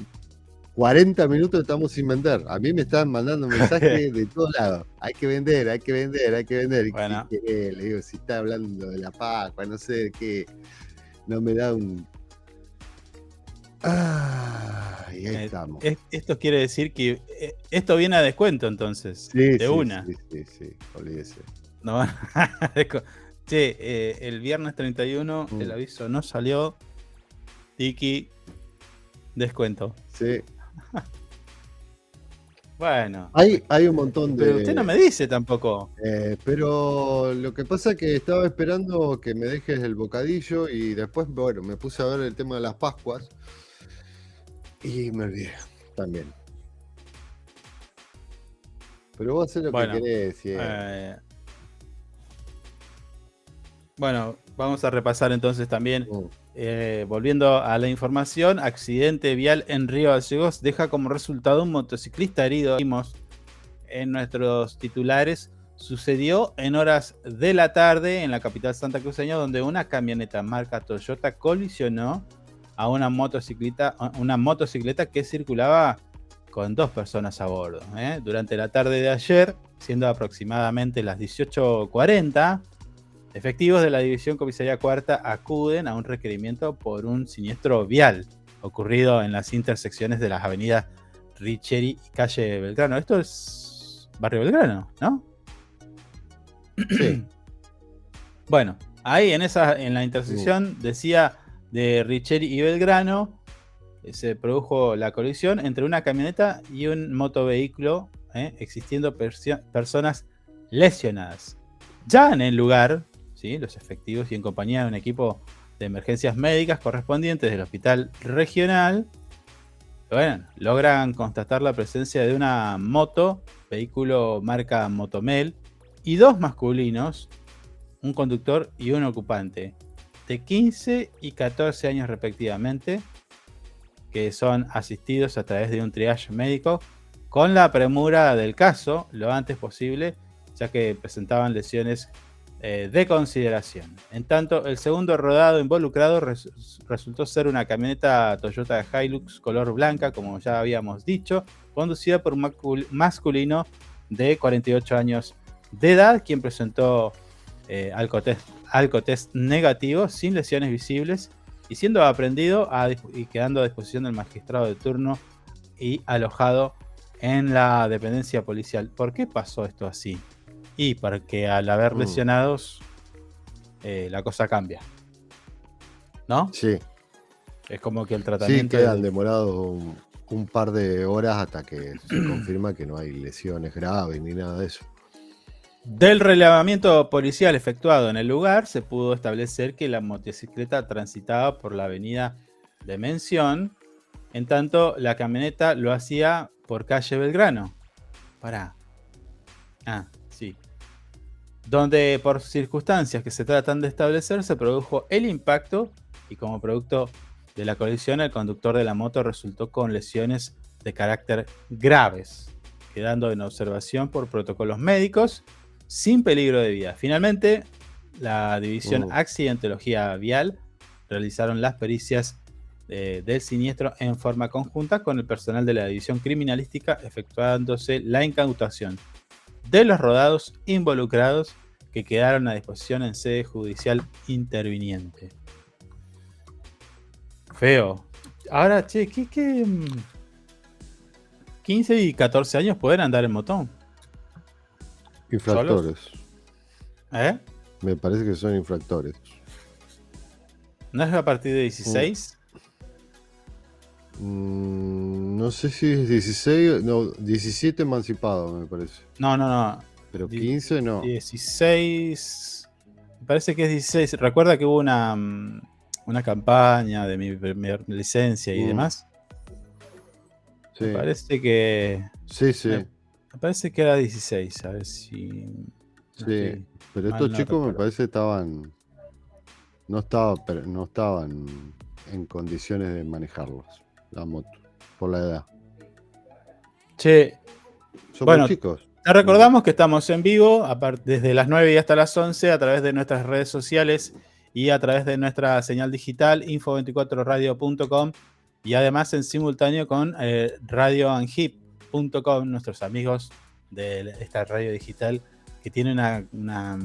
40 minutos estamos sin vender. A mí me están mandando mensajes de todos lados. Hay que vender, hay que vender, hay que vender. ¿Y qué Bueno. Le digo, si está hablando de la Pascua, no sé qué. No me da un. Ah, y ahí Eh, estamos. Es- esto quiere decir que eh, esto viene a descuento entonces. Sí, de sí, una. Sí, sí, sí, olvídese. No Che, eh, el viernes 31 Mm. el aviso no salió. Tiki, descuento. Sí. Bueno, Hay, hay un montón de. pero usted no me dice tampoco. Pero lo que pasa es que estaba esperando que me dejes el bocadillo y después, bueno, me puse a ver el tema de las Pascuas y me olvidé también. Pero vos haces lo Bueno, que querés. sí. Eh, bueno, vamos a repasar entonces también. Mm, eh, volviendo a la información, accidente vial en Río Gallegos deja como resultado un motociclista herido. Vimos en nuestros titulares sucedió en horas de la tarde en la capital santa cruceña, donde una camioneta marca Toyota colisionó a una motocicleta, una motocicleta que circulaba con dos personas a bordo. ¿eh? Durante la tarde de ayer, siendo aproximadamente las 18.40, efectivos de la División Comisaría Cuarta acuden a un requerimiento por un siniestro vial ocurrido en las intersecciones de las avenidas Richeri y calle Belgrano. Esto es barrio Belgrano, ¿no? Sí. bueno, ahí en esa, en la intersección decía de Richeri y Belgrano, eh, se produjo la colisión entre una camioneta y un motovehículo, eh, existiendo personas lesionadas. Ya en el lugar, ¿sí? los efectivos y en compañía de un equipo de emergencias médicas correspondientes del hospital regional, logran constatar la presencia de una moto, vehículo marca Motomel, y dos masculinos, un conductor y un ocupante, de 15 y 14 años respectivamente, que son asistidos a través de un triage médico con la premura del caso lo antes posible, ya que presentaban lesiones eh, de consideración. En tanto, el segundo rodado involucrado resultó ser una camioneta Toyota Hilux color blanca, como ya habíamos dicho, conducida por un masculino de 48 años de edad, quien presentó eh, alcotest, negativo, sin lesiones visibles, y siendo aprendido y quedando a disposición del magistrado de turno y alojado en la dependencia policial. ¿Por qué pasó esto así? Y porque al haber mm. lesionados, eh, la cosa cambia. ¿No? Sí. Es como que el tratamiento. Sí, quedan demorados un, un par de horas hasta que se confirma que no hay lesiones graves ni nada de eso. Del relevamiento policial efectuado en el lugar, se pudo establecer que la motocicleta transitaba por la avenida de Mención, en tanto la camioneta lo hacía por calle Belgrano. Pará. Ah, sí. Donde por circunstancias que se tratan de establecer se produjo el impacto y como producto de la colisión el conductor de la moto resultó con lesiones de carácter graves, quedando en observación por protocolos médicos sin peligro de vida. Finalmente, la División uh. Accidentología Vial realizaron las pericias eh, del siniestro en forma conjunta con el personal de la División Criminalística, efectuándose la incautación de los rodados involucrados que quedaron a disposición en sede judicial interviniente. Feo. Ahora, che, ¿qué, qué 15 y 14 años pueden andar en motón? Infractores. ¿Eh? Me parece que son infractores. ¿No es a partir de 16? Mm, no sé si es 16, no, 17 emancipado, me parece. No, no, no. Pero 15 no. 16. Me parece que es 16. Recuerda que hubo una, mm, una campaña de mi primera licencia y mm. demás. Sí. Me parece que. Sí, sí. Me parece que era 16, a ver si. Sí, pero estos chicos me parece estaban. No, estaba, no estaban en condiciones de manejarlos, la moto, por la edad. Che. Son bueno, chicos. Te recordamos que estamos en vivo desde las 9 y hasta las 11 a través de nuestras redes sociales y a través de nuestra señal digital info24radio.com y además en simultáneo con eh, Radio Angip nuestros amigos de esta radio digital que tiene una,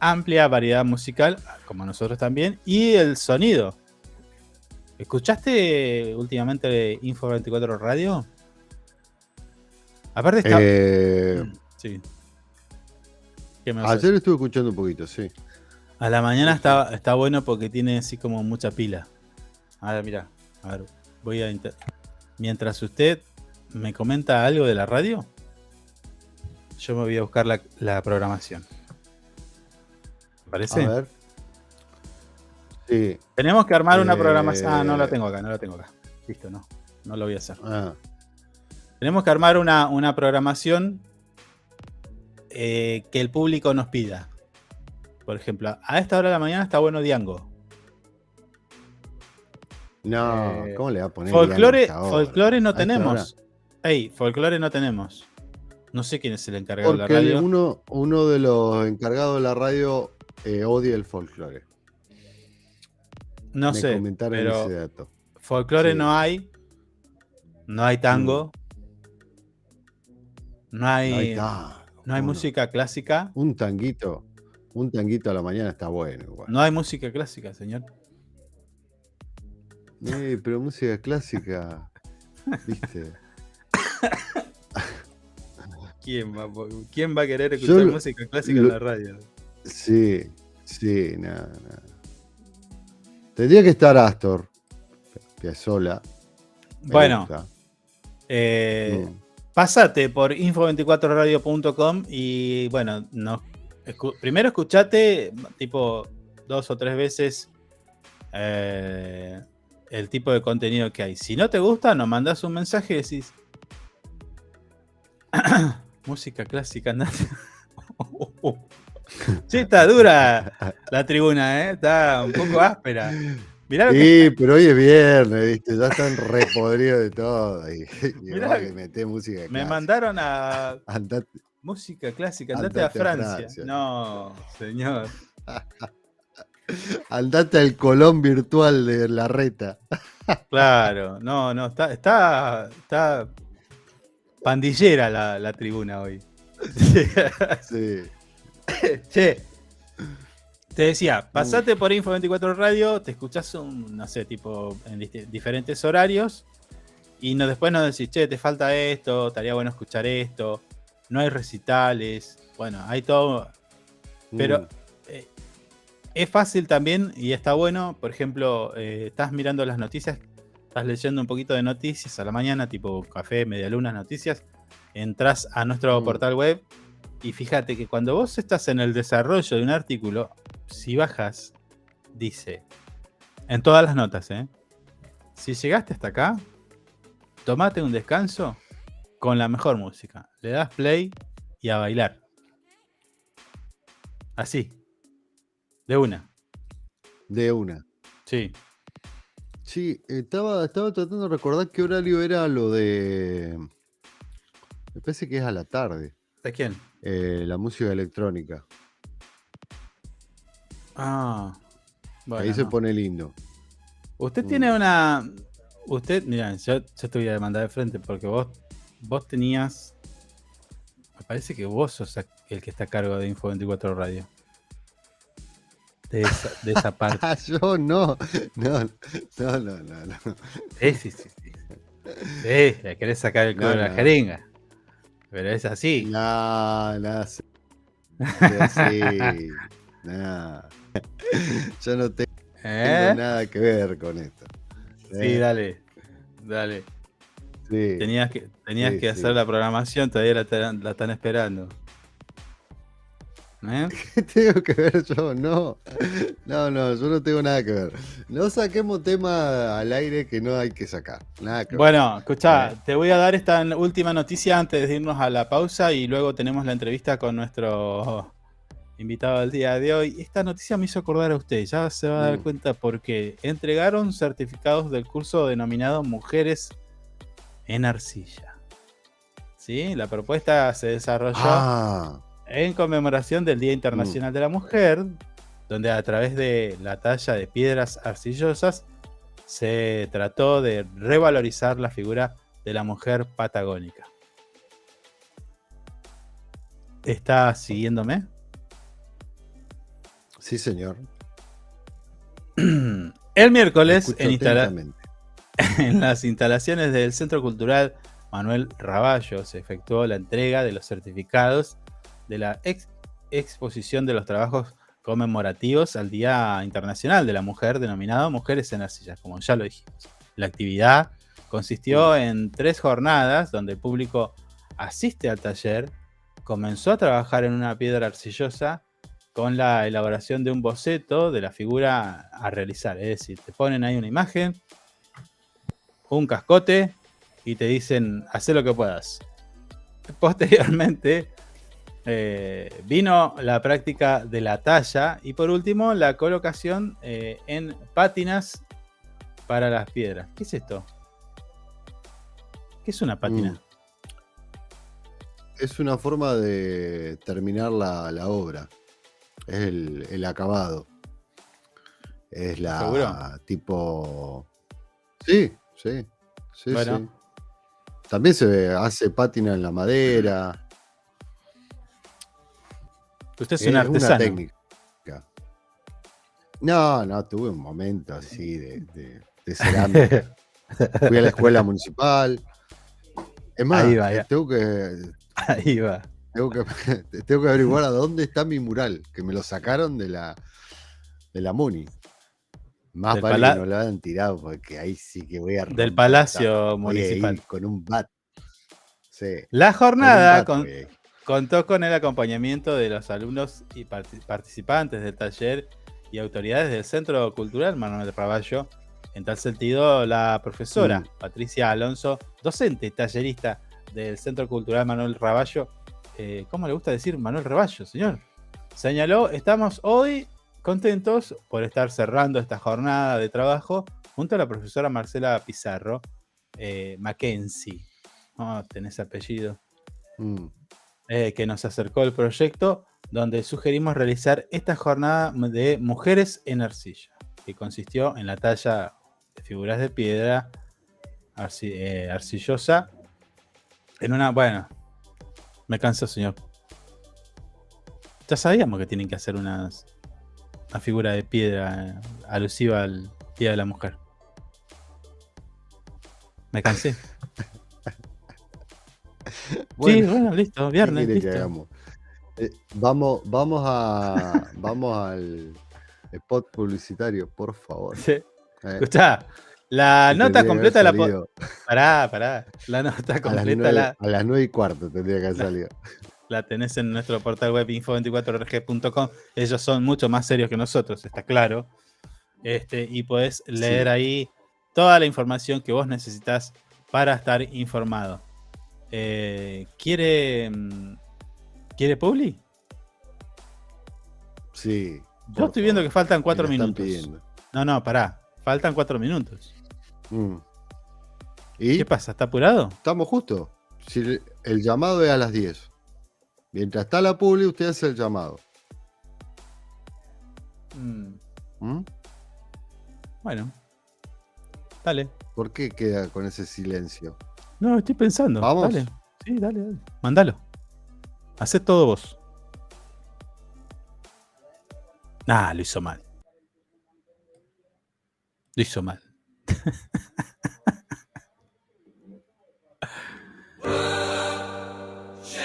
amplia variedad musical, como nosotros también, y el sonido. ¿Escuchaste últimamente Info 24 Radio? Aparte está. Eh, sí. Ayer estuve escuchando un poquito, sí. A la mañana está, está bueno porque tiene así como mucha pila. Ahora mira, a ver, voy a mientras usted me comenta algo de la radio, yo me voy a buscar la, programación. ¿Me parece? A ver. Sí. Tenemos que armar una programación. Ah, no la tengo acá, no la tengo acá. Listo, no. No lo voy a hacer. Ah. Tenemos que armar una, programación eh, que el público nos pida. Por ejemplo, a esta hora de la mañana está bueno Diango. No, eh, ¿cómo le va a poner? Folclore, folclore no tenemos. Ey, folclore no tenemos. No sé quién es el encargado de la radio. uno, uno de los encargados de la radio eh, odia el folclore. No Me sé, pero ese dato. folclore Sí. no hay. No hay tango. No hay, no hay ¿Cómo música clásica. Un tanguito, un tanguito a la mañana está bueno igual. No hay música clásica, señor. Eh, pero música clásica, ¿viste? ¿Quién va, quién va a querer escuchar música clásica en la radio? Sí, sí, nada, nada. Tendría que estar Astor, Piazzolla. me Bueno, eh, Mm. Pásate por info24radio.com y bueno, no, escu- primero escuchate tipo dos o tres veces eh, el tipo de contenido que hay. Si no te gusta, nos mandas un mensaje y decís música clásica, andate. sí, está dura la tribuna, ¿eh? está un poco áspera. Mirá lo que Sí, pero hoy es viernes, ¿viste? Ya están repodridos de todo. Y, y vos que le metés música me clásica. mandaron a Andate- Música clásica, andate a Andate a Francia. Francia. No, señor. andate al Colón virtual de la reta. Claro, no, no, está, está, está pandillera la, la tribuna hoy. Sí. che, te decía, pasate por Info24 Radio, te escuchás un, no sé, tipo, en diferentes horarios, y no, después nos decís, che, te falta esto, estaría bueno escuchar esto, no hay recitales, bueno, hay todo, Pero Mm. eh, es fácil también y está bueno. Por ejemplo, eh, estás mirando las noticias, estás leyendo un poquito de noticias a la mañana, tipo café, media luna, noticias. Entras a nuestro Mm. portal web y fíjate que cuando vos estás en el desarrollo de un artículo, si bajas, dice en todas las notas, ¿eh? si llegaste hasta acá, tomate un descanso con la mejor música. Le das play y a bailar. Así. De una. De una. Sí. Sí, estaba, estaba tratando de recordar qué horario era lo de. Me parece que es a la tarde. ¿De quién? eh, la música electrónica. Ah. Bueno, Ahí se pone lindo. Usted Mm. tiene una. Usted, mira, yo, yo te voy a demandar de frente porque vos, vos tenías. Me parece que vos sos el que está a cargo de Info 24 Radio. De esa, de esa parte. Ah, yo no. No, no, no, no. no. Sí, sí, sí. Sí, Sí, le querés sacar el culo No, de la jeringa. Pero es así. No, no, sí. Sí, no. Yo no te- ¿Eh? tengo nada que ver con esto. Sí, Eh, dale. Dale. sí. Tenías que, tenías Sí, que hacer la programación, todavía la están esperando. ¿Eh? ¿Qué tengo que ver yo? No. No, no, yo no tengo nada que ver. No saquemos tema al aire que no hay que sacar. Nada que ver. Bueno, escucha, te voy a dar esta última noticia antes de irnos a la pausa y luego tenemos la entrevista con nuestro invitado del día de hoy. Esta noticia me hizo acordar a usted, ya se va a dar Mm. cuenta porque entregaron certificados del curso denominado Mujeres en Arcilla. ¿Sí? La propuesta se desarrolló Ah, en conmemoración del Día Internacional Mm. de la Mujer, donde a través de la talla de piedras arcillosas se trató de revalorizar la figura de la mujer patagónica. ¿Está siguiéndome? sí, señor. El miércoles, en, instala- en las instalaciones del Centro Cultural Manuel Raballo, se efectuó la entrega de los certificados de la ex- exposición de los trabajos conmemorativos al Día Internacional de la Mujer, denominado Mujeres en Arcilla, como ya lo dijimos. La actividad consistió en tres jornadas donde el público asiste al taller, comenzó a trabajar en una piedra arcillosa con la elaboración de un boceto de la figura a realizar. Es decir, te ponen ahí una imagen, un cascote y te dicen, haz lo que puedas. Posteriormente eh, vino la práctica de la talla y por último la colocación eh, en pátinas para las piedras. ¿Qué es esto? ¿Qué es una pátina? Mm. es una forma de terminar la, obra. Es el, acabado. Es la tipo. Sí, sí. Sí, sí. También se hace pátina en la madera. Usted es, un artesano. técnica. No, no, tuve un momento así de, de, cerámica. Fui a la escuela municipal. Es más, tengo que. Ahí va. Tengo que, tengo que averiguar a dónde está mi mural, que me lo sacaron de la, de la Muni. Más vale que no lo hayan tirado, porque ahí sí que voy a. Del Palacio Municipal. con un bat. La jornada contó con el acompañamiento de los alumnos y participantes del taller y autoridades del Centro Cultural Manuel Raballo. En tal sentido, la profesora mm. Patricia Alonso, docente y tallerista del Centro Cultural Manuel Raballo, eh, ¿cómo le gusta decir Manuel Raballo, señor? Señaló, estamos hoy contentos por estar cerrando esta jornada de trabajo junto a la profesora Marcela Pizarro eh, Mackenzie. Oh, tenés apellido. Mm. Eh, que nos acercó el proyecto donde sugerimos realizar esta jornada de mujeres en arcilla, que consistió en la talla de figuras de piedra eh, arcillosa en una, bueno, me canso señor. Ya sabíamos que tienen que hacer unas una figura de piedra eh, alusiva al Día de la Mujer. Me cansé. sí, bueno, listo, viernes. Listo. Eh, vamos, vamos a vamos al spot publicitario, por favor. Sí. Eh, la nota completa la Pará, pará. La nota completa a las, a las 9 y cuarto tendría que haber salido la tenés en nuestro portal web info24rg.com. Ellos son mucho más serios que nosotros, está claro. Este, y podés leer ahí toda la información que vos necesitas para estar informado. Eh, ¿Quiere. Mm, ¿Quiere Publi? Sí. Yo estoy viendo que faltan cuatro minutos. No, no, pará. Faltan cuatro minutos. Mm. ¿Y? ¿Qué pasa? ¿Está apurado? Estamos justo. Si el llamado es a las 10. Mientras está la publi, usted hace el llamado. Mm. ¿Mm? Bueno. Dale. ¿Por qué queda con ese silencio? No, estoy pensando. Vamos. Dale. Sí, dale, dale. Mándalo. Hacé todo vos. Ah, lo hizo mal. Lo hizo mal.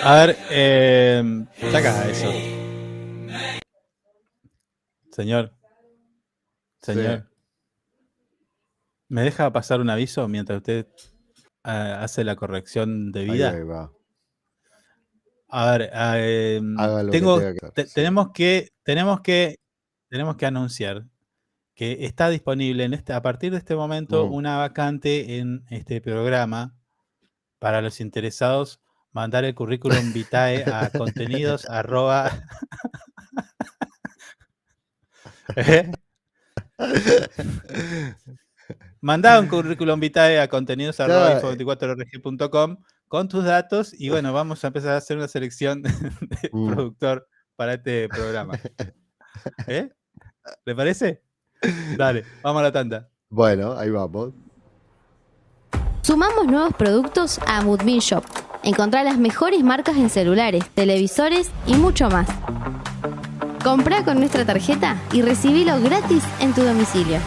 A ver, eh, saca eso. Señor. Señor. ¿Me deja pasar un aviso mientras usted hace la corrección de vida? Ahí, va. A ver, eh, tengo, tenemos que tenemos que tenemos que anunciar que está disponible en este a partir de este momento mm. una vacante en este programa para los interesados mandar el currículum vitae a contenidos arroba. ¿Eh? Mandá un currículum vitae a contenidos arroba info24rg.com con tus datos y bueno, vamos a empezar a hacer una selección de mm. productor para este programa. ¿Eh? ¿Le parece? Dale, vamos a la tanda. Bueno, ahí vamos. Sumamos nuevos productos a Moodbean Shop Encontrá las mejores marcas en celulares, televisores y mucho más. Comprá con nuestra tarjeta y recibilo gratis en tu domicilio.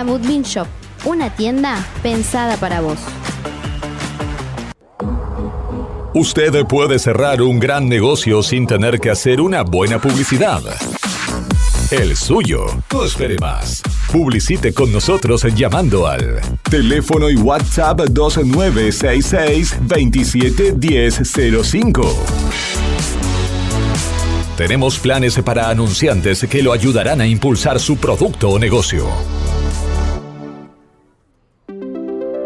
Amudbin Shop, una tienda pensada para vos. Usted puede cerrar un gran negocio sin tener que hacer una buena publicidad. El suyo. No espere más. Publicite con nosotros llamando al teléfono y WhatsApp 2966 271005. Tenemos planes para anunciantes que lo ayudarán a impulsar su producto o negocio.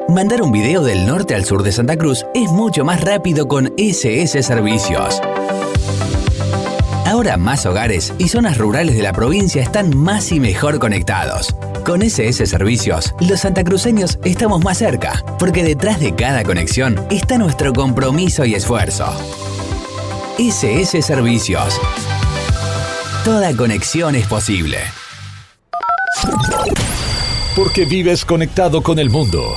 Mandar un video del norte al sur de Santa Cruz es mucho más rápido con SS Servicios. Ahora más hogares y zonas rurales de la provincia están más y mejor conectados. Con SS Servicios, los santacruceños estamos más cerca, porque detrás de cada conexión está nuestro compromiso y esfuerzo. SS Servicios. Toda conexión es posible. Porque vives conectado con el mundo.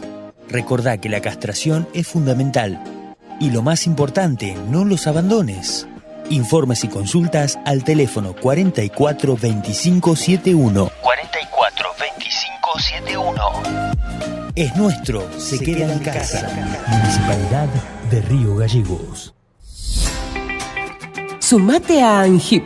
Recordá que la castración es fundamental. Y lo más importante, no los abandones. Informes y consultas al teléfono 44 25 71. 44 25 71. Es nuestro, se, queda, en casa. Municipalidad de Río Gallegos. Sumate a ANGIP.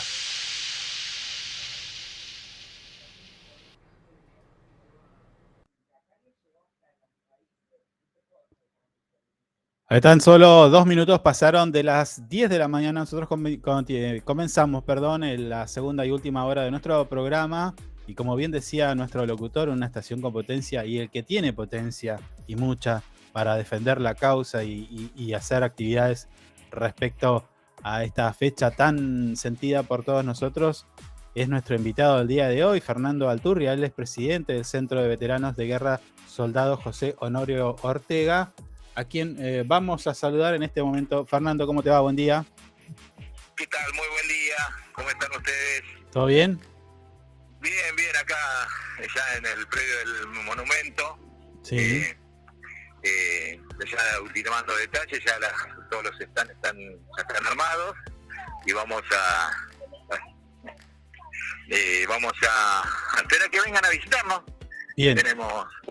Están solo dos minutos, pasaron de las 10 de la mañana. Nosotros comenzamos, perdón, en la segunda y última hora de nuestro programa. Y como bien decía nuestro locutor, una estación con potencia y el que tiene potencia y mucha para defender la causa y, hacer actividades respecto a esta fecha tan sentida por todos nosotros es nuestro invitado del día de hoy, Fernando Alturria. Él es presidente del Centro de Veteranos de Guerra Soldado José Honorio Ortega a quien eh, vamos a saludar en este momento. Fernando, ¿cómo te va? Buen día. ¿Qué tal? Muy buen día. ¿Cómo están ustedes? ¿Todo bien? Bien, bien, acá ya en el predio del monumento. Sí. Eh, eh, ya ultimando detalles, ya todos los están, están, ya están armados y vamos a, vamos a, a esperar que vengan a visitarnos. Bien.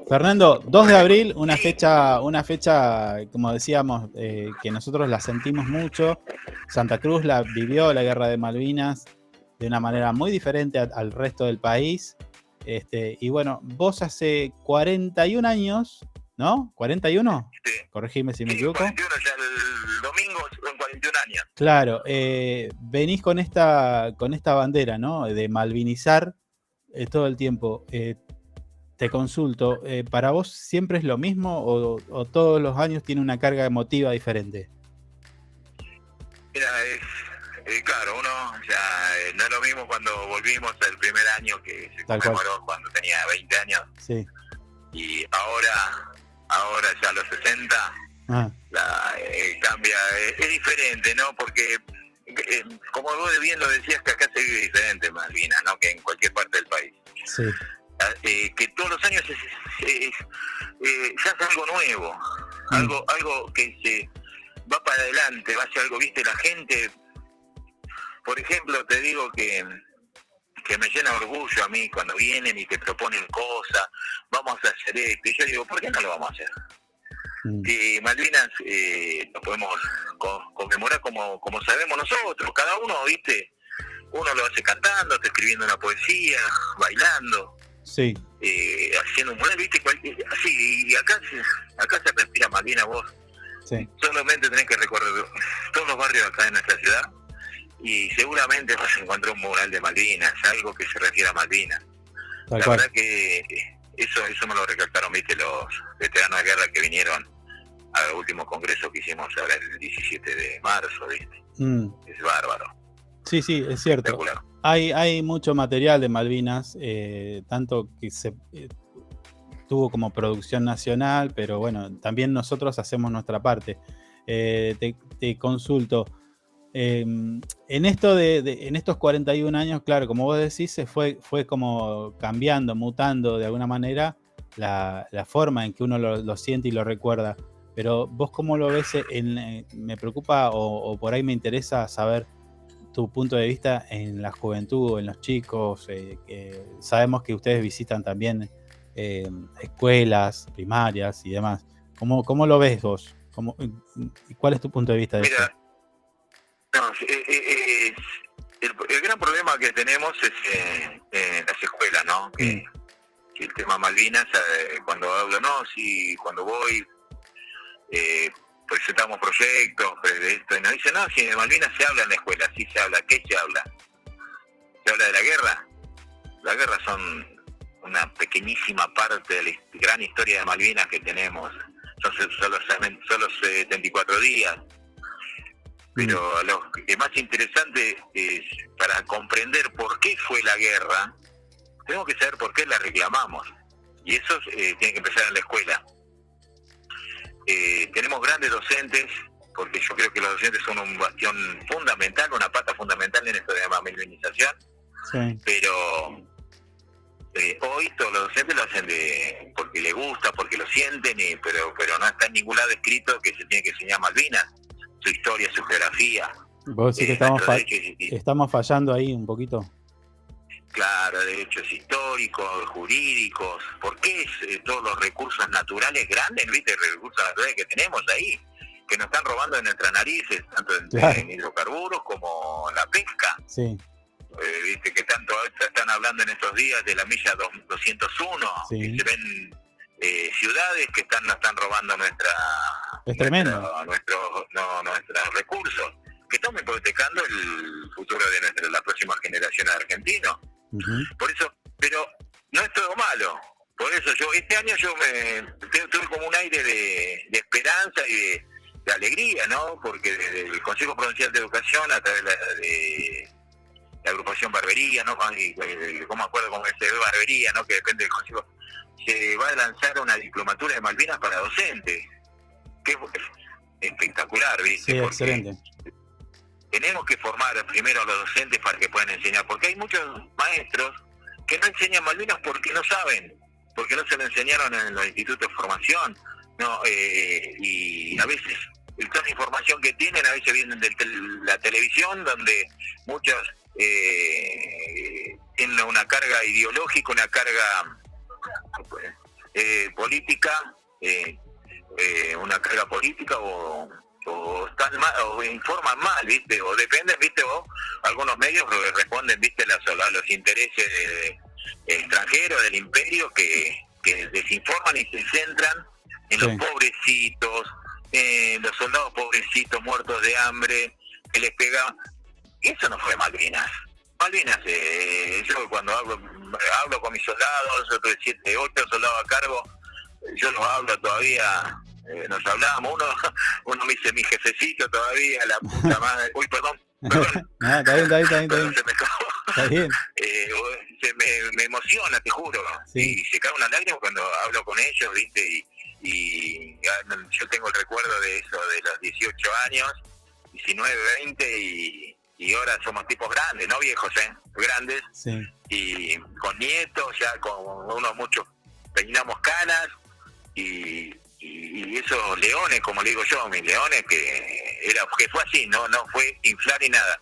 Fernando, 2 de abril, una fecha, una fecha, como decíamos, eh, que nosotros la sentimos mucho. Santa Cruz la vivió la guerra de Malvinas de una manera muy diferente al resto del país. Este, y bueno, vos hace 41 años, ¿no? ¿41? Sí. Corregime si me equivoco. 41, ya el domingo son 41 años. Claro, eh, venís con esta, con esta bandera, ¿no? De malvinizar eh, todo el tiempo. Te consulto, eh, ¿para vos siempre es lo mismo o, todos los años tiene una carga emotiva diferente? Mira, Eh, claro, uno, sea, eh, no es lo mismo cuando volvimos el primer año que se Tal cual. cuando tenía 20 años Sí. y ahora, ahora ya a los 60 Ah, la, eh, cambia, es diferente, ¿no? Porque, como vos bien lo decías, que acá se vive diferente en Malvinas, ¿no? Que en cualquier parte del país. sí. Eh, que todos los años es, es- es- eh, se hace algo nuevo, Mm. algo algo que se va para adelante, va hacia algo, viste, la gente, por ejemplo, te digo que que me llena orgullo a mí cuando vienen y te proponen cosas, vamos a hacer esto, y yo digo, ¿por qué no lo vamos a hacer? Mm. que Malvinas eh, lo podemos co- conmemorar como, como sabemos nosotros, cada uno, viste, uno lo hace cantando, está escribiendo una poesía, bailando, Sí. eh, haciendo un mural, viste, cualquier- así, y acá se, acá se respira Malvinas vos, Sí. solamente tenés que recorrer todos los barrios acá en nuestra ciudad y seguramente vas a encontrar un mural de Malvinas, algo que se refiere a Malvinas. Tal La cual. verdad que eso eso me lo recalcaron, viste, los veteranos de guerra que vinieron al último congreso que hicimos ahora el 17 de marzo, viste. Mm. Es bárbaro, Sí, sí, es cierto. espectacular. Hay, hay mucho material de Malvinas, eh, tanto que se eh, tuvo como producción nacional, pero bueno, también nosotros hacemos nuestra parte. Eh, te, te consulto. eh, en esto de, de- en estos 41 años, claro, como vos decís, se fue, fue como cambiando, mutando de alguna manera la, la forma en que uno lo, lo siente y lo recuerda. Pero vos cómo lo ves, en, me preocupa o, o por ahí me interesa saber tu punto de vista en la juventud, en los chicos. eh, sabemos que ustedes visitan también eh, escuelas primarias y demás. ¿Cómo, cómo lo ves vos? ¿Cómo, y ¿Cuál es tu punto de vista de Mira, esto? no, eh, el, el gran problema que tenemos es en las escuelas, ¿no? Que, que el tema Malvinas, cuando hablo, no, si cuando voy eh, presentamos proyectos pues, de esto, y nos dicen, no, si de Malvinas se habla en la escuela, sí se habla, ¿qué se habla? ¿Se habla de la guerra? La guerra son una pequeñísima parte de la gran historia de Malvinas que tenemos, son solo, solo 74 días, pero lo que más interesante es para comprender por qué fue la guerra, tenemos que saber por qué la reclamamos. Y eso eh, tiene que empezar en la escuela. Eh, tenemos grandes docentes, porque yo creo que los docentes son un bastión fundamental, una pata fundamental en esto de la malvinización, Sí, pero eh, hoy todos los docentes lo hacen de porque les gusta, porque lo sienten, y, pero pero no está en ningún lado escrito que se tiene que enseñar Malvinas, su historia, su geografía. vos decís que eh, estamos, fa- estamos fallando ahí un poquito. Claro, derechos históricos, jurídicos, ¿por qué es, eh, todos los recursos naturales grandes, viste, recursos naturales que tenemos ahí, que nos están robando de nuestras narices, tanto en, Claro. en hidrocarburos como en la pesca? Sí, Eh, viste que tanto están hablando en estos días de la milla dos- 201, Sí. que se ven eh, ciudades que están nos están robando nuestra es tremendo. nuestro, nuestro- no, nuestros recursos, que están hipotecando el futuro de nuestra, la próxima generación de Por eso, pero no es todo malo. Por eso yo, este año yo me tu- tuve como un aire de, de esperanza y de, de alegría, ¿no? Porque desde el Consejo Provincial de Educación, a través de la, de la agrupación Barbería, ¿no? Eh, ¿Cómo acuerdo cómo se ve Barbería, ¿no? Que depende del Consejo. Se va a lanzar una diplomatura de Malvinas para docentes. Que es espectacular, ¿viste? Sí, Porque excelente. Tenemos que formar primero a los docentes para que puedan enseñar, porque hay muchos maestros que no enseñan Malvinas porque no saben, porque no se lo enseñaron en los institutos de formación, no Eh, y a veces toda la información que tienen a veces vienen de la televisión, donde muchos eh, tienen una carga ideológica, una carga eh, política, eh, eh, una carga política o, o están mal, o informan mal, ¿viste? O dependen, ¿viste? O algunos medios re- responden, ¿viste? Las, a los intereses de- extranjeros del imperio que, que desinforman y se centran en Sí. los pobrecitos, en los soldados pobrecitos muertos de hambre, que les pegaban. Eso no fue Malvinas. Malvinas, eh, yo cuando hablo, hablo con mis soldados, otros de siete, ocho soldados a cargo, yo los hablo todavía, eh, nos hablábamos, uno, uno me dice mi jefecito todavía, la puta madre, uy perdón, no, está bien, está bien, está bien. Se me. Está bien. Eh, se me, me emociona, te juro. Sí. Y se cae una lágrima cuando hablo con ellos, ¿viste? Y, y ah, yo tengo el recuerdo de eso, de los 18 años, 19, 20, y, y ahora somos tipos grandes, no viejos, ¿eh? Grandes, Sí. y con nietos, ya con unos muchos peinamos canas, y, y, y esos leones, como le digo yo, mis leones, que era que fue así, no no fue inflar ni nada.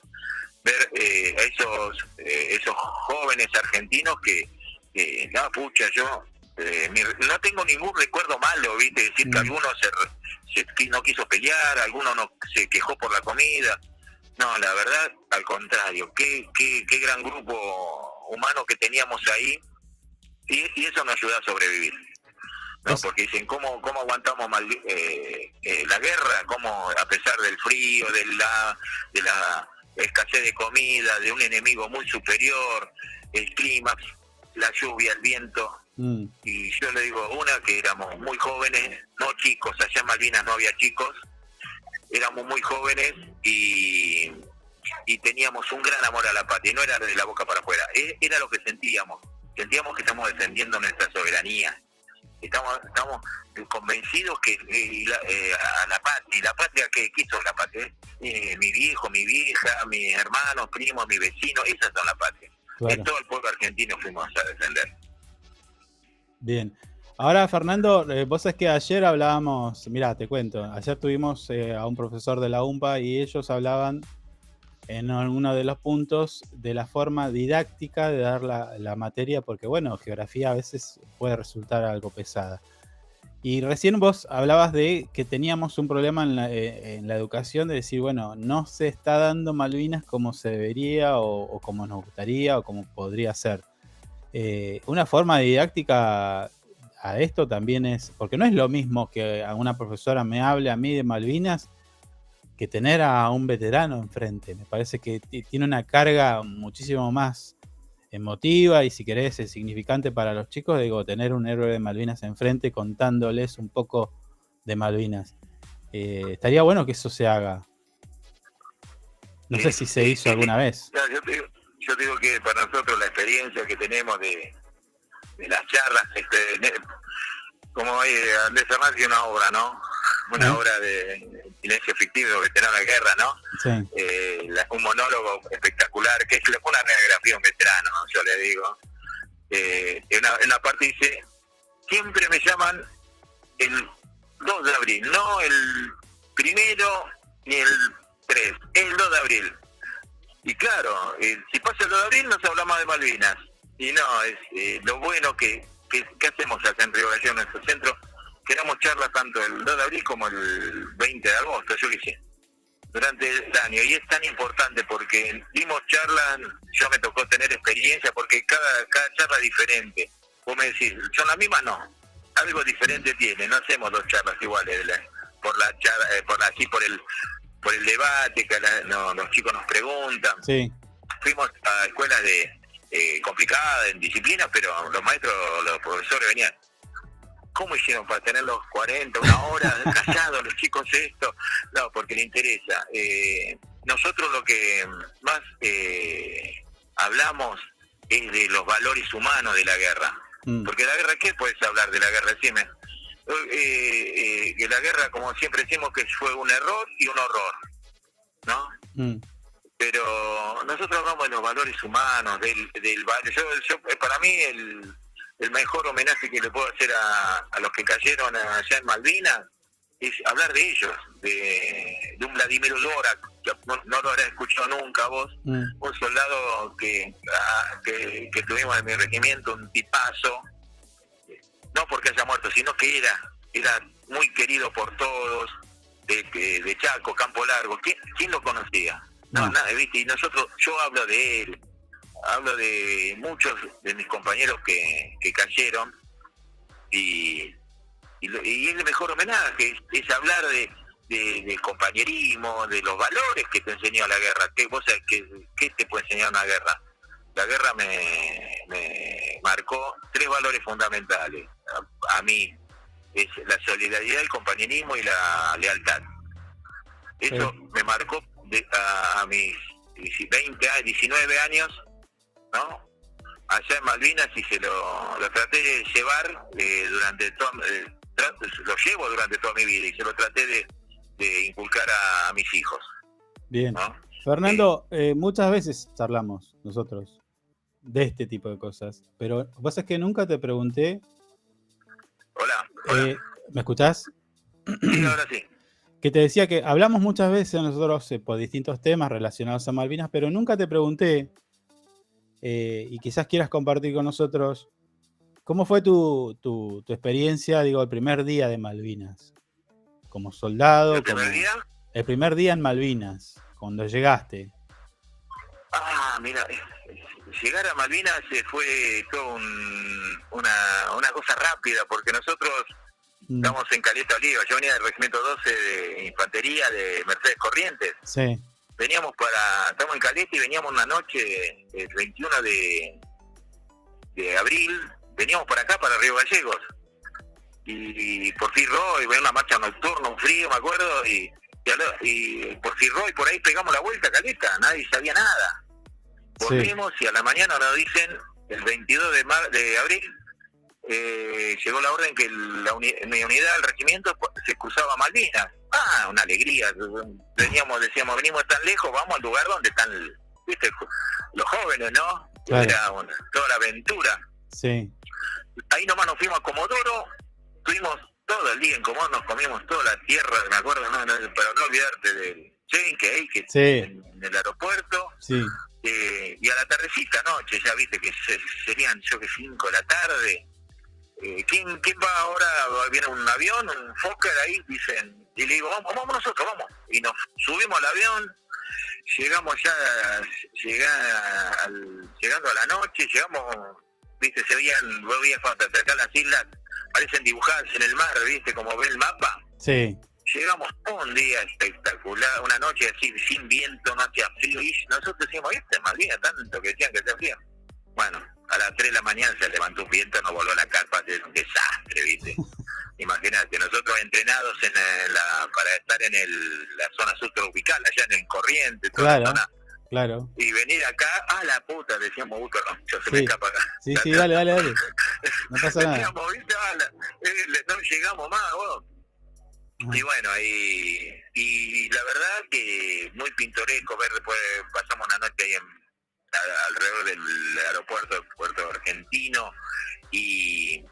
Ver eh, a esos, eh, esos jóvenes argentinos que, que no, pucha, yo eh, mi- no tengo ningún recuerdo malo, ¿viste? Decir que Mm. alguno se, se no quiso pelear, alguno no se quejó por la comida. No, la verdad, al contrario, qué, qué, qué gran grupo humano que teníamos ahí y, y eso nos ayuda a sobrevivir. ¿No? Es- Porque dicen, ¿cómo, cómo aguantamos mal, eh, eh, la guerra? ¿Cómo, a pesar del frío, de la, de la escasez de comida, de un enemigo muy superior, el clima, la lluvia, el viento? Mm, y yo le digo una que éramos muy jóvenes, no chicos, allá en Malvinas no había chicos, éramos muy jóvenes y, y teníamos un gran amor a la patria, no era de la boca para afuera, e- era lo que sentíamos, sentíamos que estamos defendiendo nuestra soberanía, estamos, estamos convencidos que eh, la, eh, a la patria, y la patria que quiso la patria, Eh, mi viejo, mi vieja, mis hermanos, primos, mi vecino, esas son la patria. claro. Es todo el pueblo argentino fuimos a defender. Bien. Ahora, Fernando, eh, vos sabés que ayer hablábamos, mirá, te cuento, ayer tuvimos eh, a un profesor de la UMPA y ellos hablaban en alguno de los puntos de la forma didáctica de dar la, la materia, porque bueno, geografía a veces puede resultar algo pesada. Y recién vos hablabas de que teníamos un problema en la, eh, en la educación de decir, bueno, no se está dando Malvinas como se debería o, como nos gustaría o como podría ser. Eh, una forma didáctica a esto también es, porque no es lo mismo que a una profesora me hable a mí de Malvinas que tener a un veterano enfrente. Me parece que ti- tiene una carga muchísimo más emotiva y si querés es significante para los chicos, digo, tener un héroe de Malvinas enfrente contándoles un poco de Malvinas. Eh, estaría bueno que eso se haga. No sé si se hizo alguna vez. No, yo, te digo, yo digo que para nosotros la experiencia que tenemos de, de las charlas, este, ne- como eh, Andrés Fernández tiene una obra, ¿no? Una obra de silencio fictivo, veterano de guerra, ¿no? Sí, Eh, la- un monólogo espectacular, que es una radiografía de un veterano, yo le digo. Eh, en, una, en una parte dice, siempre me llaman el 2 de abril, no el primero ni el 3, el 2 de abril. Y claro, eh, si pasa el 2 de abril nos hablamos de Malvinas. Y no, es eh, lo bueno que, que, que hacemos acá en Río Gallegos, en nuestro centro, que damos charlas tanto el 2 de abril como el 20 de agosto, yo qué sé, durante el año. Y es tan importante porque dimos charlas, yo me tocó tener experiencia porque cada, cada charla es diferente. Vos me decís, son las mismas, no. Algo diferente tiene, no hacemos dos charlas iguales. la- por la charla, eh, por así, por el por el debate que la- no, los chicos nos preguntan. sí, Fuimos a escuelas de eh, complicadas, en disciplinas, pero los maestros, los profesores venían. ¿Cómo hicieron para tener los 40, una hora callados los chicos esto? No, porque le interesa. Eh, nosotros lo que más eh, hablamos es de los valores humanos de la guerra. mm, Porque la guerra, ¿qué puedes hablar de la guerra? Decime. Eh, eh, que la guerra, como siempre decimos, que fue un error y un horror, ¿no? mm, Pero nosotros hablamos de los valores humanos, del, del valor. Yo, yo- para mí, el, el mejor homenaje que le puedo hacer a, a los que cayeron allá en Malvinas es hablar de ellos, de, de un Vladimir Dora, que no, no lo habrás escuchado nunca vos, mm, un soldado que, ah, que, que tuvimos en mi regimiento, un tipazo, no porque haya muerto, sino que era, era muy querido por todos, de, de, de Chaco, Campo Largo, ¿quién, quién lo conocía? No, No. nada, viste, y nosotros, yo hablo de él, hablo de muchos de mis compañeros que, que cayeron, y, y, y es el mejor homenaje, es, es hablar de, de, de compañerismo, de los valores que te enseñó la guerra. ¿Qué, vos sabés qué, qué te puede enseñar una guerra? La guerra me, me marcó tres valores fundamentales. A, a mí es la solidaridad, el compañerismo y la lealtad. Eso Sí. me marcó de- a, a mis 20, 19 años, ¿no? Allá en Malvinas y se lo, lo traté de llevar eh, durante todo, eh, lo llevo durante toda mi vida y se lo traté de, de inculcar a, mis hijos. Bien. Fernando, eh, muchas veces charlamos nosotros de este tipo de cosas, pero lo que pasa es que nunca te pregunté. Hola. ¿Me escuchás? Sí, ahora sí que te decía que hablamos muchas veces nosotros eh, por distintos temas relacionados a Malvinas, pero nunca te pregunté, eh, y quizás quieras compartir con nosotros, ¿cómo fue tu, tu, experiencia, digo, el primer día de Malvinas? Como soldado. ¿El primer día? El primer día en Malvinas, cuando llegaste. Ah, mira, eh, llegar a Malvinas fue todo una, una cosa rápida, porque nosotros Mm. Estamos en Caleta Oliva. Yo venía del Regimiento 12 de Infantería de Mercedes Corrientes. Sí. Veníamos para. Estamos en Caleta y veníamos una noche, el 21 de, de abril. Veníamos para acá, para Río Gallegos. Y, por fin y venía una marcha nocturna, un frío, me acuerdo. Y, y, por fin y por ahí pegamos la vuelta a Caleta. Nadie sabía nada. Volvimos y a la mañana nos dicen, el 22 de, mar, de abril, eh, llegó la orden que la mi unidad del regimiento se cruzaba Malvinas. Ah, una alegría. Teníamos, decíamos, venimos tan lejos, vamos al lugar donde están, viste, los jóvenes, ¿no? Era toda la aventura. Sí. Ahí nomás nos fuimos a Comodoro, estuvimos todo el día en Comodoro, nos comimos toda la tierra, me acuerdo, no, para no olvidarte del Chenque, que en, el aeropuerto. Sí. Eh, y a la tardecita noche, ya viste que serían, yo que 5 de la tarde, eh, ¿quién, ¿quién va ahora? Viene un avión, un Fokker ahí, dicen, y le digo, vamos, vamos nosotros, vamos. Y nos subimos al avión, llegamos ya, al, llegando a la noche, llegamos, viste, se veían, vos veías cuando acercas las islas, parecen dibujadas en el mar, viste, como ve el mapa. Sí. Llegamos un día espectacular, una noche así, sin viento, no hacía frío, y nosotros decíamos, viste, Malvinas, tanto que decían que hacía frío. Bueno, a las 3 de la mañana se levantó un viento, nos voló la carpa, es un desastre, ¿viste? Imagínate, nosotros entrenados en la, para estar en el, la zona subtropical, allá en el corriente, toda claro, Claro. Y venir acá, a la puta, decíamos, uh, perdón, yo se me escapa acá. Sí, sí, dale, dale, dale. No pasa nada. Decíamos, ¿viste? Eh, no llegamos más, vos. Y bueno, y, y la verdad que muy pintoresco ver después, pasamos una noche ahí en alrededor del aeropuerto, del puerto argentino, y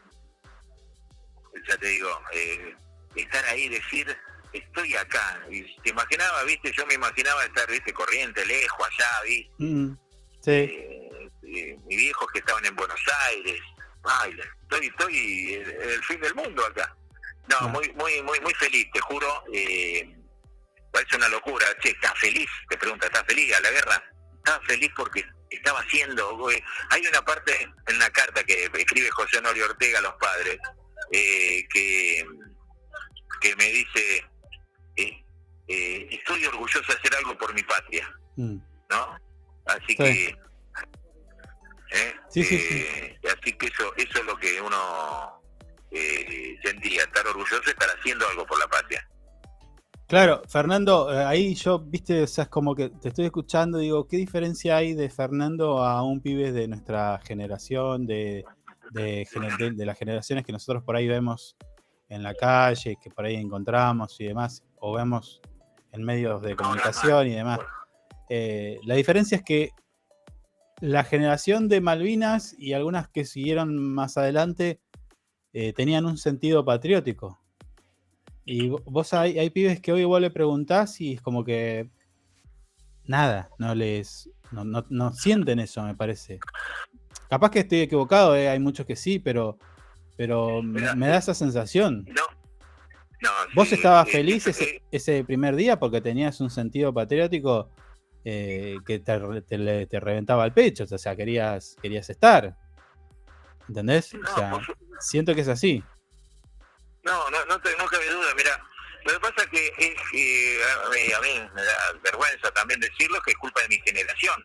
ya te digo, eh, estar ahí, decir, estoy acá. Y te imaginaba, viste, yo me imaginaba estar, viste, corriente, lejos, allá, viste. Mm, sí. Eh, eh, mis viejos que estaban en Buenos Aires. Ay, estoy, estoy en el fin del mundo acá. No, ah. muy, muy, muy, muy feliz, te juro. Eh, parece una locura. Che, ¿estás feliz? Te pregunta, ¿estás feliz a la guerra? Estaba feliz porque estaba haciendo. Hay una parte en la carta que escribe José Honorio Ortega a los padres eh, que, que me dice: eh, eh, Estoy orgulloso de hacer algo por mi patria. Mm. ¿No? Así que. Sí, sí, así que eso, eso es lo que uno sentía: estar orgulloso de estar haciendo algo por la patria. Claro, Fernando, eh, ahí yo, viste, o sea, es como que te estoy escuchando, digo, ¿qué diferencia hay de Fernando a un pibe de nuestra generación, de, de, las generaciones que nosotros por ahí vemos en la calle, que por ahí encontramos y demás, o vemos en medios de comunicación y demás? Eh, la diferencia es que la generación de Malvinas y algunas que siguieron más adelante eh, tenían un sentido patriótico y vos hay, hay pibes que hoy vos le preguntás y es como que nada, no les. No, no, sienten eso, me parece. Capaz que estoy equivocado, eh, hay muchos que sí, pero, pero me, da esa sensación. No. no ¿Vos estabas feliz ese, ese, primer día porque tenías un sentido patriótico eh, que te, te, reventaba el pecho? O sea, querías, querías estar. ¿Entendés? o sea, siento que es así. No, no, no, te, no cabe duda, mira, lo que pasa que es que a, mí, me da vergüenza también decirlo, que es culpa de mi generación,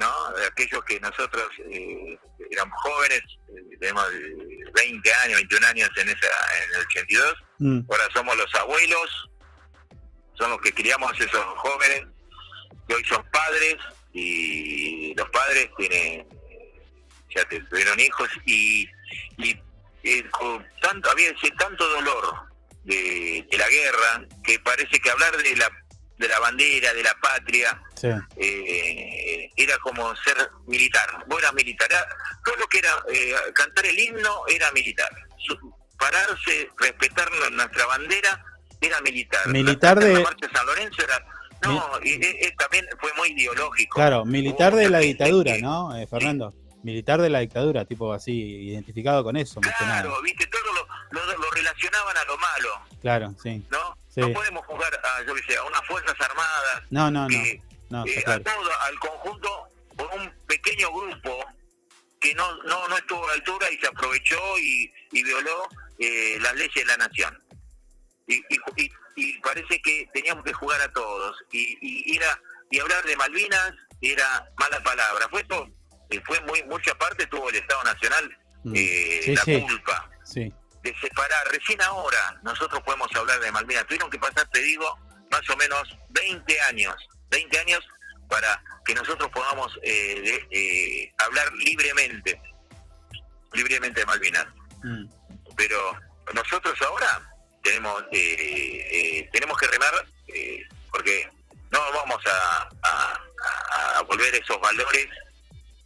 ¿no? De aquellos que nosotros eh, éramos jóvenes, eh, tenemos 20 años, 21 años en, esa, en el 82, mm. ahora somos los abuelos, somos los que criamos a esos jóvenes, que hoy son padres y los padres tienen ya tuvieron hijos y, y eh, tanto había ese tanto dolor de, la guerra que parece que hablar de la de la bandera de la patria eh, era como ser militar. Vos eras militar. Todo lo que era eh, cantar el himno era militar. Pararse respetar nuestra bandera era militar. Militar de San Lorenzo era no, y, también fue muy ideológico. Claro, militar de la dictadura, ¿no, eh, Fernando? Militar de la dictadura, tipo así, identificado con eso. Claro, viste, todo lo, relacionaban a lo malo. Claro, sí. ¿No? No podemos jugar a, yo qué sé, a unas Fuerzas Armadas. No, no, no. no eh, a todo, al conjunto, por un pequeño grupo que no, no, no estuvo a la altura y se aprovechó y, violó eh, las leyes de la nación. y, y y parece que teníamos que jugar a todos y, y, era y hablar de Malvinas era mala palabra fue todo eh, fue muy mucha parte tuvo el Estado Nacional mm. eh, la culpa. De separar. Recién ahora nosotros podemos hablar de Malvinas. Tuvieron que pasar te digo más o menos 20 años 20 años para que nosotros podamos eh, hablar libremente libremente de Malvinas. Mm. pero nosotros ahora tenemos eh, eh, tenemos que remar eh, porque no vamos a, a, volver esos valores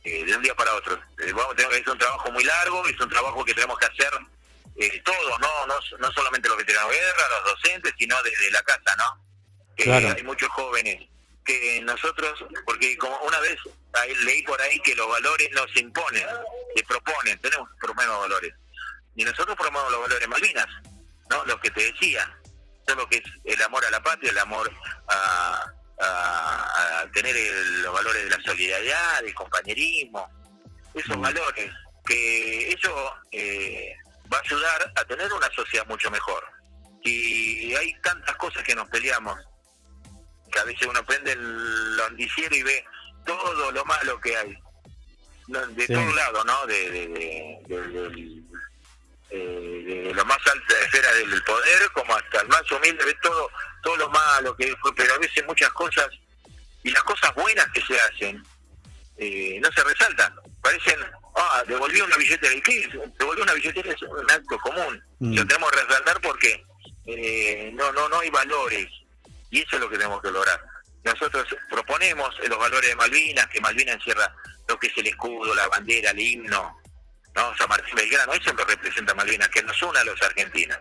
de un día para otro. vamos, es un trabajo muy largo, es un trabajo que tenemos que hacer todos, ¿no? ¿no? No solamente los veteranos de guerra, los docentes, sino desde la casa, ¿no? Hay muchos jóvenes que nosotros, porque como una vez leí por ahí que los valores no se imponen, se proponen, tenemos proponer valores. Y nosotros promovemos los valores Malvinas. ¿no? Lo que te decía, todo lo que es el amor a la patria, el amor a, tener los valores de la solidaridad, del compañerismo, esos mm. valores, que eso eh, va a ayudar a tener una sociedad mucho mejor. Y hay tantas cosas que nos peleamos, que a veces uno prende el noticiero y ve todo lo malo que hay, de todos lados, ¿no? De, de, eh, de la más alta esfera del poder como hasta el más humilde, ve todo, todo lo malo que pero a veces muchas cosas, y las cosas buenas que se hacen, eh, no se resaltan. Parecen, ah, devolvió una billetera, ¿y qué? Devolvió una billetera es un acto común. Mm. Lo tenemos que resaltar porque eh, no, no, no hay valores, y eso es lo que tenemos que lograr. Nosotros proponemos los valores de Malvinas, que Malvinas encierra lo que es el escudo, la bandera, el himno, ¿no? San Martín Belgrano, eso lo representa Malvinas, que nos une a los argentinos.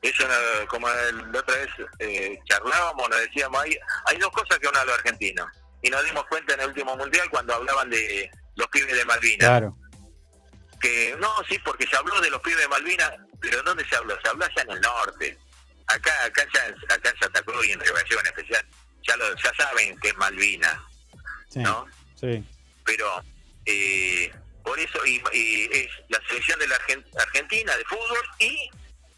Eso, como la otra vez eh, charlábamos, nos decíamos, hay, hay dos cosas que unen a los argentinos. Y nos dimos cuenta en el último mundial cuando hablaban de los pibes de Malvinas. Claro. Que no, sí, porque se habló de los pibes de Malvinas, pero ¿dónde se habló? Se habló allá en el norte. Acá, acá, ya, acá en Santa Cruz y en Riveración en especial, ya, lo, ya saben que es Malvinas. ¿No? Sí. Pero eh, por eso y, es la selección de la Argentina de fútbol y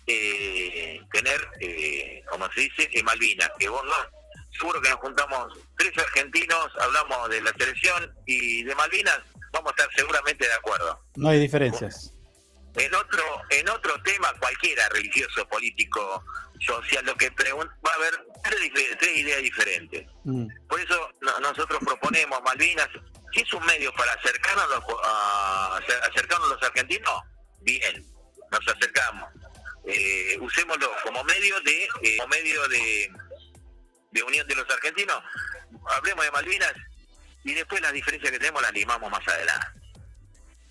eh, tener, eh, como se dice, en Malvinas, que vos no, seguro que nos juntamos tres argentinos, hablamos de la selección y de Malvinas, vamos a estar seguramente de acuerdo. No hay diferencias. En otro, en otro tema, cualquiera, religioso, político, social, lo que pregunta, va a haber tres, ideas diferentes. Mm. Por eso nosotros proponemos Malvinas, si es un medio para acercarnos a, acercarnos a los argentinos, bien, nos acercamos. Eh, usémoslo como medio de eh, como medio de, de unión de los argentinos. Hablemos de Malvinas y después las diferencias que tenemos las limamos más adelante.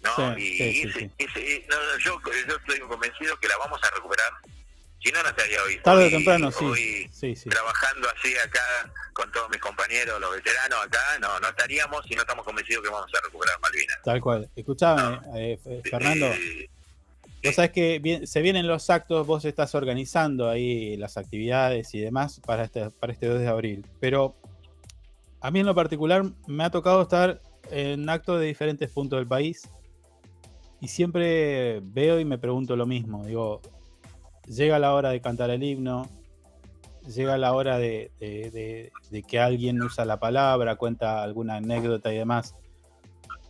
¿no? y yo, yo estoy convencido que la vamos a recuperar si no, no estaría hoy. Tarde o temprano, sí. Trabajando así acá con todos mis compañeros, los veteranos acá, no, no estaríamos si no estamos convencidos que vamos a recuperar Malvinas. Tal cual. Escuchame, eh, Fernando. Eh, vos sabés que se vienen los actos, vos estás organizando ahí las actividades y demás para este, para este 2 de abril. Pero a mí en lo particular me ha tocado estar en actos de diferentes puntos del país y siempre veo y me pregunto lo mismo. Digo, llega la hora de cantar el himno, llega la hora de, que alguien usa la palabra, cuenta alguna anécdota y demás.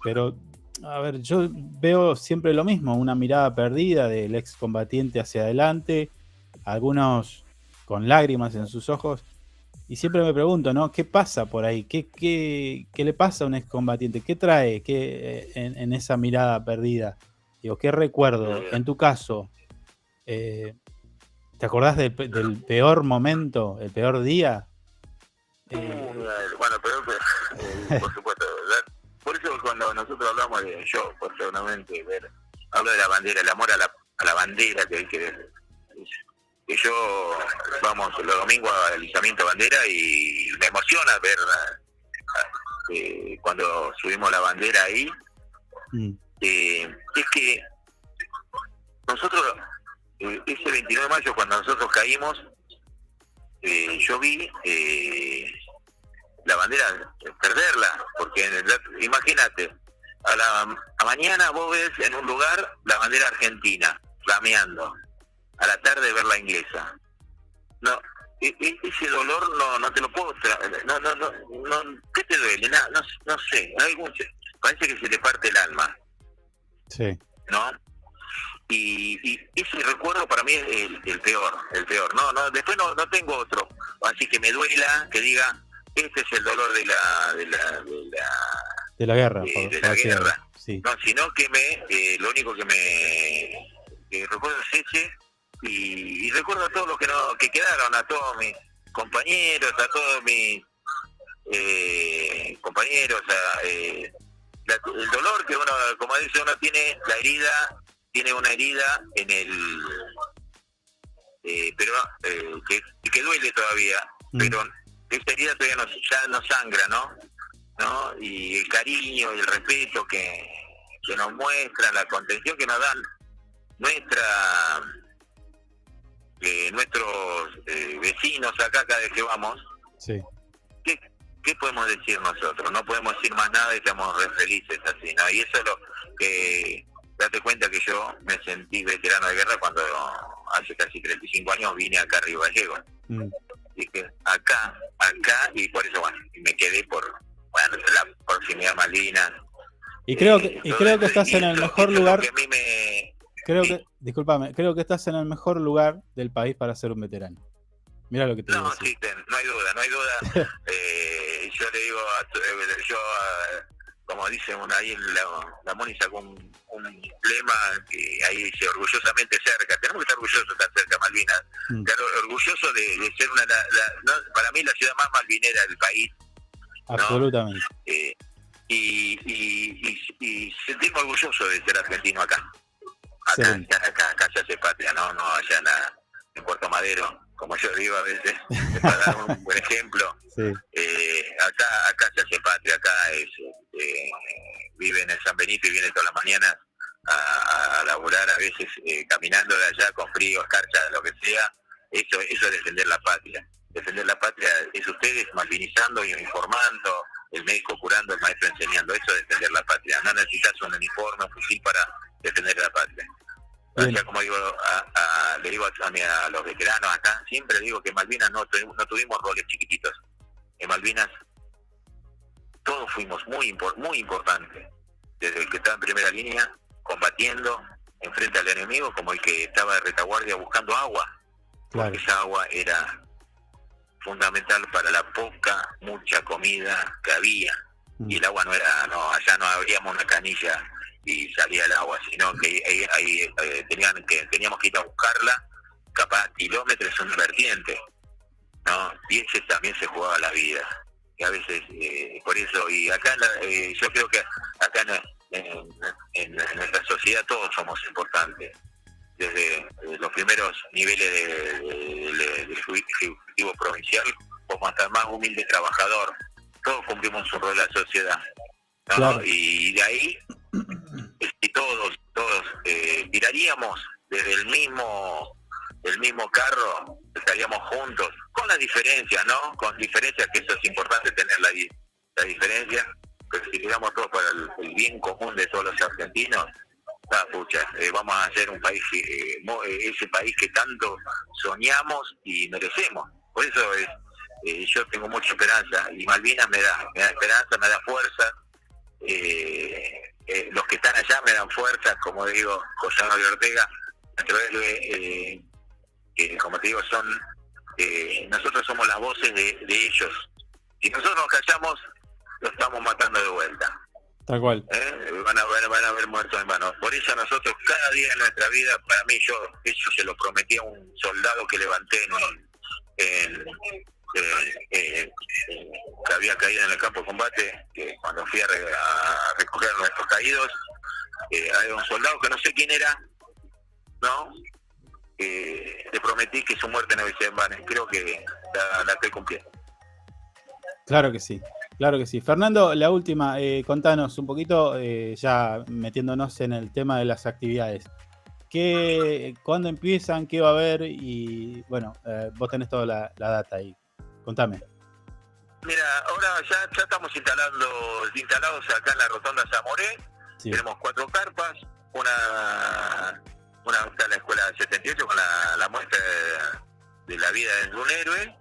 Pero, a ver, yo veo siempre lo mismo, una mirada perdida del excombatiente hacia adelante, algunos con lágrimas en sus ojos, Y siempre me pregunto, ¿no? ¿Qué pasa por ahí? ¿Qué, qué, qué le pasa a un excombatiente? ¿Qué trae qué, en, en, esa mirada perdida? Digo, ¿qué recuerdo? En tu caso, eh, ¿te acordás del, del, peor momento, el peor día? Eh... Bueno, pero, eh, por supuesto, ¿verdad? Por eso cuando nosotros hablamos de yo, personalmente, ver, hablo de la bandera, el amor a la, a la bandera que hay que ver que yo vamos los domingos al izamiento bandera y me emociona ver eh, cuando subimos la bandera ahí mm. eh, es que nosotros eh, ese 29 de mayo cuando nosotros caímos eh, yo vi la bandera perderla porque imagínate a la a mañana vos ves en un lugar la bandera argentina flameando a la tarde ver la inglesa. No, e, e, ese dolor no no te lo puedo no no no no qué te duele no no, no sé algún parece que se le parte el alma. Sí. No y, y ese recuerdo para mí es el, peor el peor. No no después no no tengo otro. Así que me duela que diga este es el dolor de la de la de la, de la guerra de, la guerra. Sí. no sino que me eh, lo único que me recuerdo es ese y, recuerdo a todos los que no, que quedaron, a todos mis compañeros, a todos mis eh, compañeros, eh, el dolor que uno, como dice, uno tiene la herida, tiene una herida en el, eh, pero que, que duele todavía, mm. pero esa herida todavía no, ya no sangra, ¿no? ¿no? Y el cariño y el respeto que, que nos muestran, la contención que nos dan nuestra eh, nuestros eh, vecinos acá cada vez que vamos, sí. ¿qué, ¿qué podemos decir nosotros? No podemos decir más nada y estamos re felices así, ¿no? Y eso es lo que, date cuenta que yo me sentí veterano de guerra cuando hace casi 35 años vine acá a Río Gallego. Mm. Dije, acá, acá, y por eso, bueno, me quedé por, bueno, la proximidad Malvinas. Y creo que, y creo que estás en el mejor lugar. Que a mí me, Creo que, discúlpame, creo que estás en el mejor lugar del país para ser un veterano. Mira lo que te No, sí, no hay duda, no hay duda. eh, yo le digo, a, eh, yo, como dicen ahí la, la Moni sacó un, un lema que ahí dice orgullosamente cerca. Tenemos que estar orgullosos de estar cerca, Malvinas. Mm. orgulloso de, de, ser una, la, para mí la ciudad más malvinera del país. Absolutamente. Eh, y, y, y, y sentimos orgullosos de ser argentino acá acá, acá, acá, se hace patria, ¿no? No allá en, Puerto Madero, como yo digo a veces, para dar un buen ejemplo. Eh, acá, acá se hace patria, acá es, eh, vive en San Benito y viene todas las mañanas a, a laburar a veces eh, caminando de allá con frío, escarcha, lo que sea. Eso, eso es defender la patria. Defender la patria es ustedes malvinizando y informando, el médico curando, el maestro enseñando. Eso es defender la patria. No necesitas un uniforme, un fusil para defender la patria. O sea, como digo, le digo a, a, los veteranos acá, siempre digo que en Malvinas no, no tuvimos roles chiquititos. En Malvinas todos fuimos muy, muy importantes. Desde el que estaba en primera línea, combatiendo enfrente al enemigo, como el que estaba de retaguardia buscando agua. Porque esa agua era fundamental para la poca, mucha comida que había. Y el agua no era, no, allá no abríamos una canilla y salía el agua, sino que ahí, eh, tenían que teníamos que ir a buscarla, capaz kilómetros en vertiente, ¿no? Y ese también se jugaba la vida. A veces, eh, por eso, y acá eh, yo creo que acá en, en, nuestra sociedad todos somos importantes, desde los primeros niveles del Ejecutivo Provincial como hasta el más humilde trabajador, todos cumplimos un rol en la sociedad. Y de ahí y todos, todos eh, tiraríamos desde el mismo el mismo carro, estaríamos juntos, con las diferencias, ¿no? Con diferencias, que eso es importante tener la, la diferencia, pero si tiramos todos para el, bien común de todos los argentinos, ah, pucha, eh, vamos a ser un país, eh, ese país que tanto soñamos y merecemos. Por eso es, yo tengo mucha esperanza y Malvinas me da, me da esperanza, me da fuerza. Eh, eh, los que están allá me dan fuerza, como digo, José Manuel Ortega, a través de, eh, como te digo, son eh, nosotros somos las voces de, de ellos. Si nosotros nos callamos, lo estamos matando de vuelta. Tal cual. ¿eh? Van, a, a- van a haber muertos en. Por eso nosotros cada día de nuestra vida, para mí yo, eso se lo prometí a un soldado que levanté en, en- eh, eh, eh, que había caído en el campo de combate, que cuando fui a, re- a recoger a nuestros caídos, hay un soldado que no sé quién era, ¿no? Eh, le prometí que su muerte no ser en vano. Creo que la, la estoy cumpliendo. Claro que sí, claro que sí. Fernando, la última, eh, contanos un poquito, eh, ya metiéndonos en el tema de las actividades. ¿Qué, ¿Cuándo empiezan? ¿Qué va a haber? Y bueno, eh, vos tenés toda la, la data ahí. Contame. Mira, ahora ya, ya estamos instalando, instalados acá en la Rotonda Zamoré. Sí. Tenemos cuatro carpas, una, una está en la escuela 78 con la, la muestra de, de la vida de un héroe,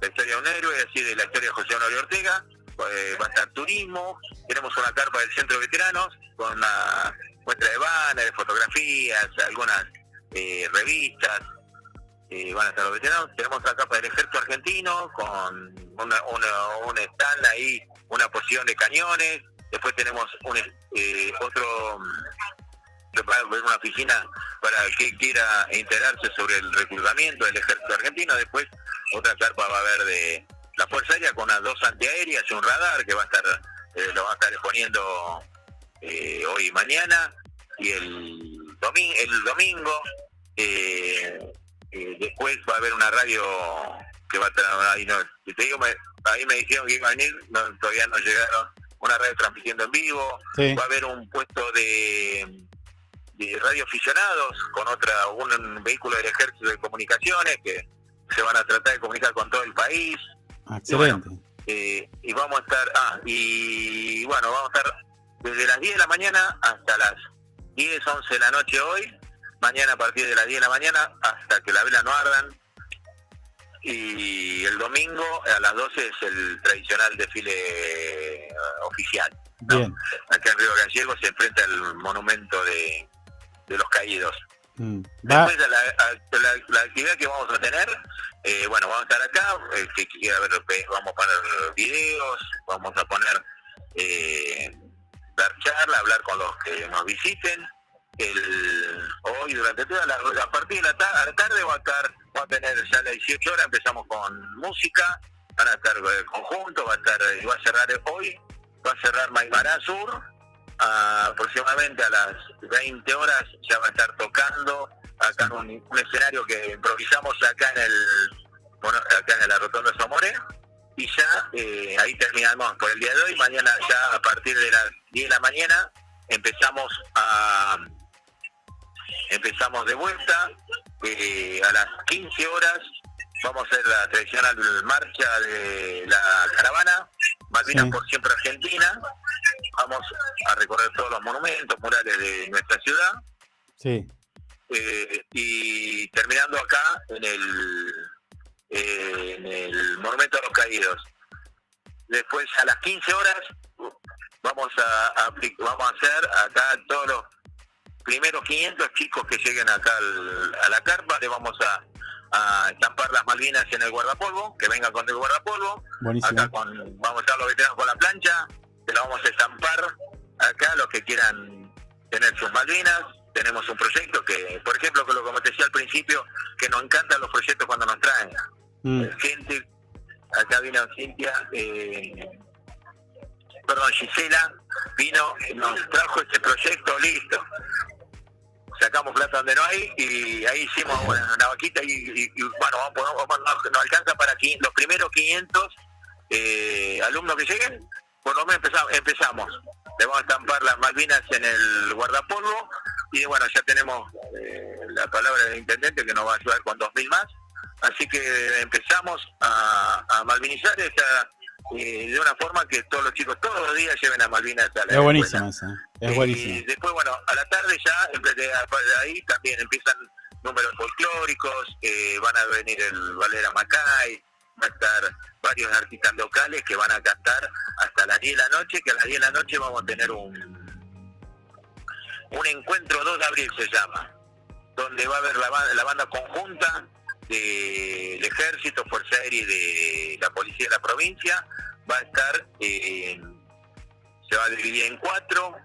la historia de un héroe, así de la historia de José Honorio Ortega. Eh, va a estar turismo, tenemos una carpa del centro de veteranos con una muestra de banners, de fotografías, algunas eh, revistas, eh, van a estar los veteranos. Tenemos la capa del ejército argentino con una, una- un stand ahí, una posición de cañones. Después tenemos un, eh, otro, haber una oficina para que quiera enterarse sobre el reclutamiento del ejército argentino. Después otra carpa va a haber de la Fuerza Aérea con unas dos antiaéreas y un radar que va a estar, eh, lo va a estar exponiendo eh, hoy y mañana. Y el, domingo el domingo eh, eh, después va a haber una radio que va a estar ahí, no, si te digo, me- ahí me dijeron que iba a venir, no, todavía no llegaron, una radio transmitiendo en vivo, Sí. va a haber un puesto de, de radioaficionados con otra, un, vehículo del ejército de comunicaciones que se van a tratar de comunicar con todo el país, Ah, eh, y vamos a estar, ah, y bueno, vamos a estar desde las 10 de la mañana hasta las 10, 11 de la noche hoy, mañana a partir de las 10 de la mañana hasta que la vela no ardan, y el domingo a las 12 es el tradicional desfile eh, oficial. Bien. Acá en Río Gallegos se enfrenta el monumento de, de los caídos. Mm. Después de la, a- la- la actividad que vamos a tener, eh, bueno, vamos a estar acá, el que quiera ver, vamos a poner videos, vamos a poner, eh, dar charla, hablar con los que nos visiten. El, hoy, durante toda la, a partir de la, ta- la tarde, va a estar, va a tener ya las 18 horas, empezamos con música, van a estar eh, conjuntos, va a estar, eh, va a cerrar hoy, va a cerrar Maimará Sur, aproximadamente a las 20 horas ya va a estar tocando acá en un, escenario que improvisamos acá en el bueno, acá en la Rotonda de Zamoré y ya eh, ahí terminamos por el día de hoy. Mañana ya a partir de las 10 de la mañana empezamos a empezamos de vuelta. Eh, a las 15 horas vamos a hacer la tradicional marcha de la caravana Malvinas Sí. por siempre Argentina vamos a recorrer todos los monumentos murales de nuestra ciudad sí. eh, y terminando acá en el eh, en el monumento a los caídos después a las 15 horas vamos a, vamos a hacer acá todos los primeros 500 chicos que lleguen acá al- a la carpa le vamos a, a estampar las Malvinas en el guardapolvo que vengan con el guardapolvo Buenísimo. acá con, vamos a estar los veteranos con la plancha, que la vamos a estampar acá los que quieran tener sus Malvinas. Tenemos un proyecto que, por ejemplo, que lo como te decía al principio, que nos encantan los proyectos cuando nos traen. Mm. Gente, acá vino Cintia, eh, perdón, Gisela, vino, nos trajo este proyecto, listo. Sacamos plata donde no hay y ahí hicimos una, vaquita y, y- bueno, vamos, vamos- nos, alcanza para qui- los primeros 500 eh, alumnos que lleguen, por lo menos empezamos, empezamos. Le vamos a estampar las Malvinas en el guardapolvo y bueno, ya tenemos eh, la palabra del intendente que nos va a ayudar con 2.000 más. Así que empezamos a, a malvinizar esta, eh, de una forma que todos los chicos todos los días lleven a Malvinas a la Es escuela. buenísimo esa. Es Y buenísimo. después, bueno, a la tarde ya, ahí también empiezan números folclóricos, eh, van a venir el Valera Macay, va a estar varios artistas locales que van a cantar hasta las 10 de la noche, que a las 10 de la noche vamos a tener un, un encuentro 2 de abril se llama, donde va a haber la, la banda conjunta del ejército, fuerza aérea y de la policía de la provincia, va a estar, eh, se va a dividir en cuatro,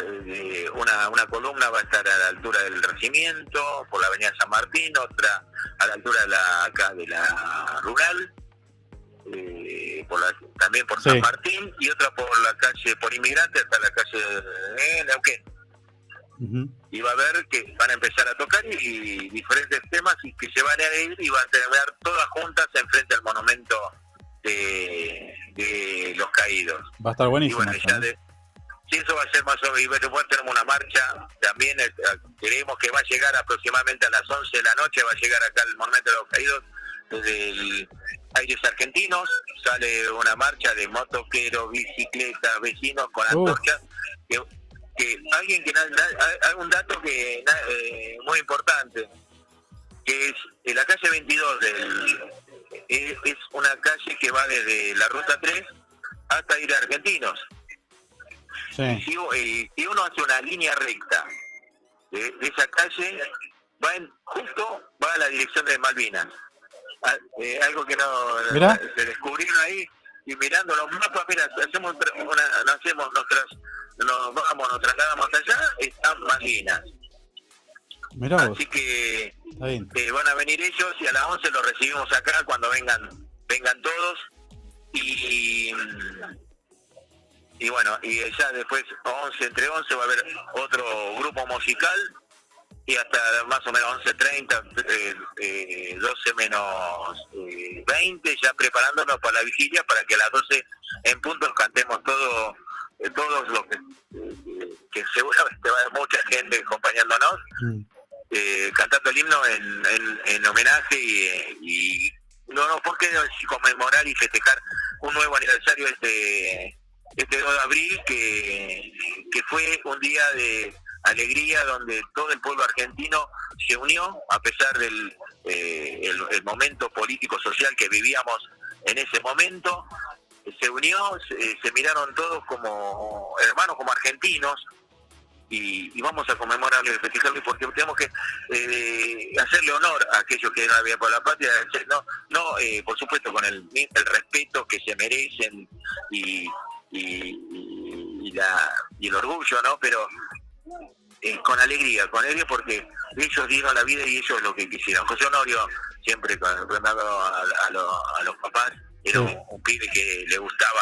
eh, una, una columna va a estar a la altura del regimiento, por la avenida San Martín, otra a la altura de la, acá de la rural, eh, por la, también por San Martín, y otra por la calle, por inmigrante hasta la calle de Neuquén. Y va a ver que van a empezar a tocar y, diferentes temas y que se van a ir y van a tener todas juntas enfrente al monumento de, los caídos. Va a estar buenísimo. Si eso va a ser más o menos, después tenemos una marcha, también eh, creemos que va a llegar aproximadamente a las 11 de la noche, va a llegar acá el Monumento de los Caídos, desde el Aires Argentinos, sale una marcha de motoqueros, bicicletas, vecinos con antorchas, que, que alguien que, hay un dato que eh, muy importante, que es en la calle 22 del, es, es una calle que va desde la ruta 3 hasta ir a Argentinos. Eh, si, uno hace una línea recta de, esa calle, va en, justo va a la dirección de Malvinas. Ah, eh, algo que no se descubrieron ahí y mirando los mapas, mira, hacemos una, hacemos nuestras, nos vamos, nos trasladamos allá, están Malvinas. Así que eh, van a venir ellos y a las 11 los recibimos acá cuando vengan vengan todos. Y y bueno, y ya después 11 entre 11 va a haber otro grupo musical y hasta más o menos 11.30, eh, 12 eh, menos 20, eh, ya preparándonos para la vigilia para que a las 12 en puntos cantemos todo, eh, todos los que, que seguramente va a haber mucha gente acompañándonos, mm. cantando el himno en, en, homenaje y, y no, no, ¿por qué conmemorar y festejar un nuevo aniversario este este 2 de abril, que, que fue un día de alegría donde todo el pueblo argentino se unió a pesar del eh, momento político social que vivíamos en ese momento se unió se, miraron todos como hermanos como argentinos y, vamos a conmemorarlo y festejarlo porque tenemos que eh, hacerle honor a aquellos que no había por la patria no no eh, por supuesto con el, el respeto que se merecen y, y, la, y el orgullo, ¿no? Pero eh, con alegría, con alegría porque ellos dieron la vida y ellos lo que quisieron. José Honorio, siempre recordando a, a, los papás, era un, pibe que le gustaba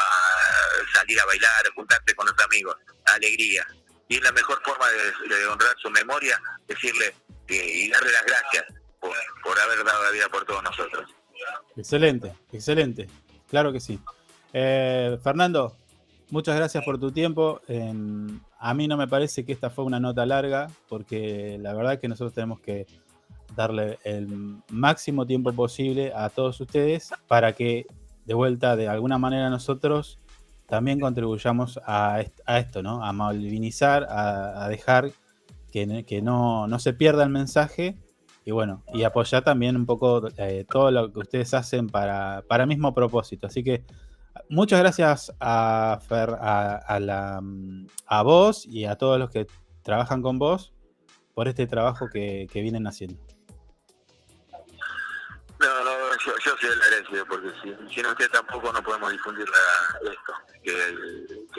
salir a bailar, juntarse con los amigos, alegría. Y es la mejor forma de, honrar su memoria, decirle y darle las gracias por, por haber dado la vida por todos nosotros. Excelente, excelente, claro que sí. Eh, Fernando, Muchas gracias por tu tiempo. A mí no me parece que esta fue una nota larga, porque la verdad es que nosotros tenemos que darle el máximo tiempo posible a todos ustedes para que de vuelta, de alguna manera, nosotros también contribuyamos a, esto, ¿no? A malvinizar, a, dejar que, no, se pierda el mensaje y bueno, y apoyar también un poco eh, todo lo que ustedes hacen para, para el mismo propósito. Así que muchas gracias a, Fer, a, la, mm, a vos y a todos los que trabajan con vos por este trabajo que, vienen haciendo. No, no, yo, yo soy el agradecido porque si, si no usted tampoco no podemos difundir esto. Que,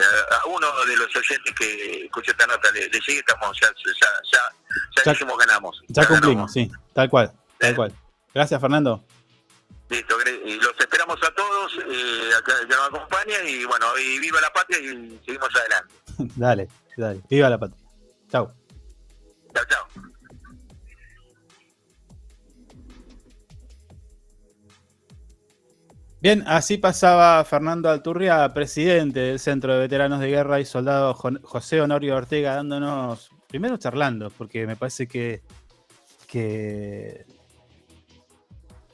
a, uno de los oyentes que escucha esta nota le, llegue, estamos, ya, ya, ya, ya, ganamos. Ya, cumplimos, sí, tal cual, tal cual. Gracias, Fernando. Los esperamos a todos, eh, que nos acompaña y bueno, y viva la patria y seguimos adelante. dale, dale, viva la patria. Chao. Chao, chao. Bien, así pasaba Fernando Alturria, presidente del Centro de Veteranos de Guerra y Soldado José Honorio Ortega, dándonos, primero charlando, porque me parece que, que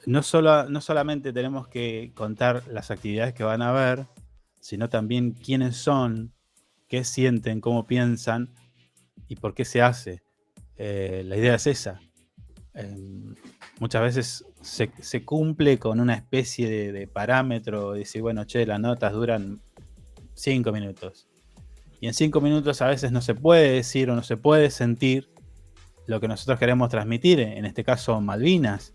no, solo, no solamente tenemos que contar las actividades que van a ver, sino también quiénes son, qué sienten, cómo piensan y por qué se hace. Eh, la idea es esa. Em, muchas veces se, cumple con una especie de, de parámetro, de decir, bueno, che, las notas duran cinco minutos. Y en cinco minutos a veces no se puede decir o no se puede sentir lo que nosotros queremos transmitir, en este caso Malvinas,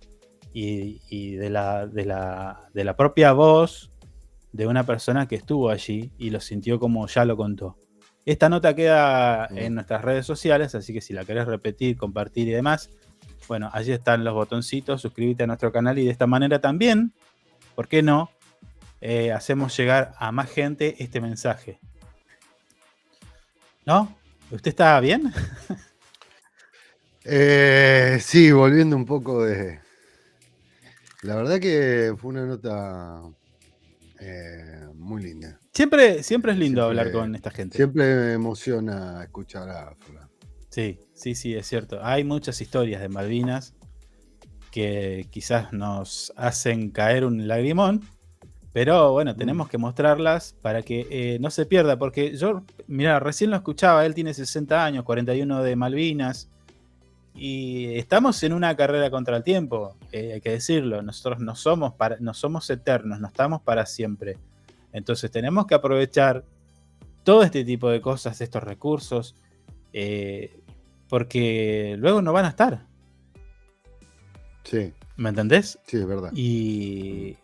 y, y de, la, de, la, de la propia voz de una persona que estuvo allí y lo sintió como ya lo contó. Esta nota queda en nuestras redes sociales, así que si la querés repetir, compartir y demás, bueno, allí están los botoncitos, suscríbete a nuestro canal y de esta manera también, ¿por qué no? Eh, hacemos llegar a más gente este mensaje. ¿No? ¿Usted está bien? Eh, sí, volviendo un poco de. La verdad que fue una nota eh, muy linda. Siempre, siempre es lindo Siempre- hablar con esta gente. Siempre me emociona escuchar a Fran. Sí, sí, sí, es cierto. Hay muchas historias de Malvinas que quizás nos hacen caer un lagrimón, pero bueno, tenemos que mostrarlas para que eh, no se pierda, porque yo, mira, recién lo escuchaba, él tiene 60 años, 41 de Malvinas, y estamos en una carrera contra el tiempo, eh, hay que decirlo, nosotros no somos, para, no somos eternos, no estamos para siempre. Entonces tenemos que aprovechar todo este tipo de cosas, estos recursos, eh, porque luego no van a estar. Sí, ¿Me entendés? sí, es verdad. Y,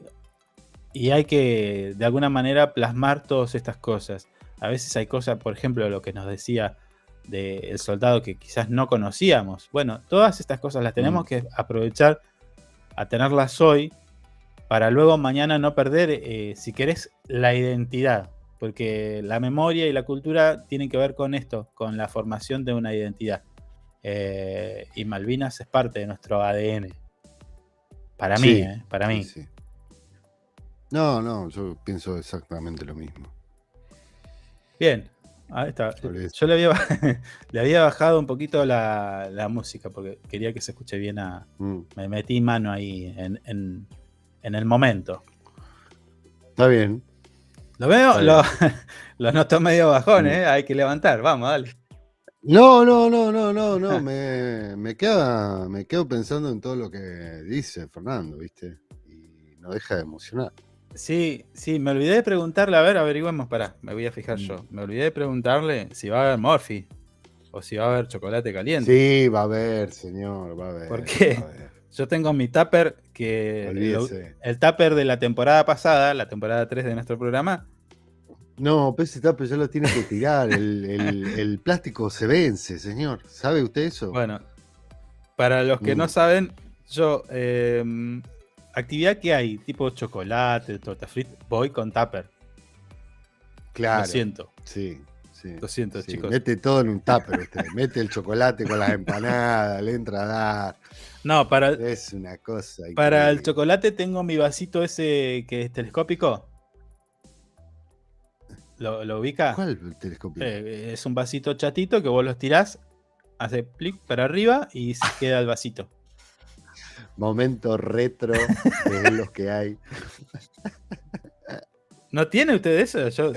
y hay que de alguna manera plasmar todas estas cosas. A veces hay cosas, por ejemplo, lo que nos decía del soldado que quizás no conocíamos. Bueno, todas estas cosas las tenemos Mm. que aprovechar a tenerlas hoy para luego mañana no perder, eh, si querés, la identidad. Porque la memoria y la cultura tienen que ver con esto, con la formación de una identidad. Eh, y Malvinas es parte de nuestro ADN. Para mí, eh, para mí. sí. No, no, yo pienso exactamente lo mismo. Bien, ahí está. Yo le había, le había bajado un poquito la, la música porque quería que se escuche bien a. Mm, Me metí mano ahí en, en- en el momento. Está bien. Lo veo, lo, lo noto medio bajón, Mm. ¿eh? Hay que levantar, vamos, dale. No, no, no, no, no, no. me, me, queda, me quedo pensando en todo lo que dice Fernando, ¿viste? Y no deja de emocionar. Sí, sí, me olvidé de preguntarle, a ver, averigüemos, pará, me voy a fijar yo. Me olvidé de preguntarle si va a haber Morphy o si va a haber chocolate caliente. Sí, va a haber, señor, va a haber. ¿Por qué? Yo tengo mi tupper que. Olvídese. el tupper de la temporada pasada, la temporada 3 de nuestro programa. No, pero ese tape ya lo tiene que tirar. El, el- el plástico se vence, señor. ¿Sabe usted eso? Bueno, para los que no Mm. saben, yo. eh, actividad que hay, tipo chocolate, torta frita, voy con tupper. claro. Lo siento, Sí, sí. lo siento, sí. chicos. Mete todo en un tupper usted. Mete el chocolate con las empanadas, le entra a dar. No, para, Es una cosa. para el chocolate tengo mi vasito ese que es telescópico. ¿Lo, lo ubica? ¿Cuál telescopio? Eh, es un vasito chatito que vos lo tirás, hace clic para arriba y se queda el vasito. Momento retro de los que hay. ¿No tiene usted eso? Yo,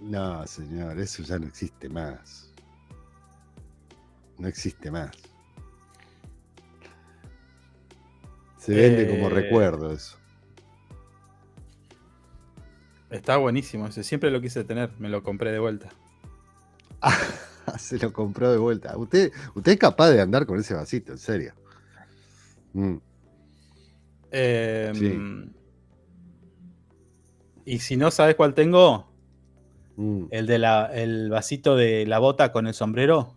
No, señor, eso ya no existe más. No existe más. Se vende como Eh, recuerdo eso. está buenísimo ese. Siempre lo quise tener, me lo compré de vuelta. Se lo compró de vuelta. Usted, usted es capaz de andar con ese vasito, en serio. Mm, Eh, Sí. Y si no sabes cuál tengo, mm. el de la, el vasito de la bota con el sombrero.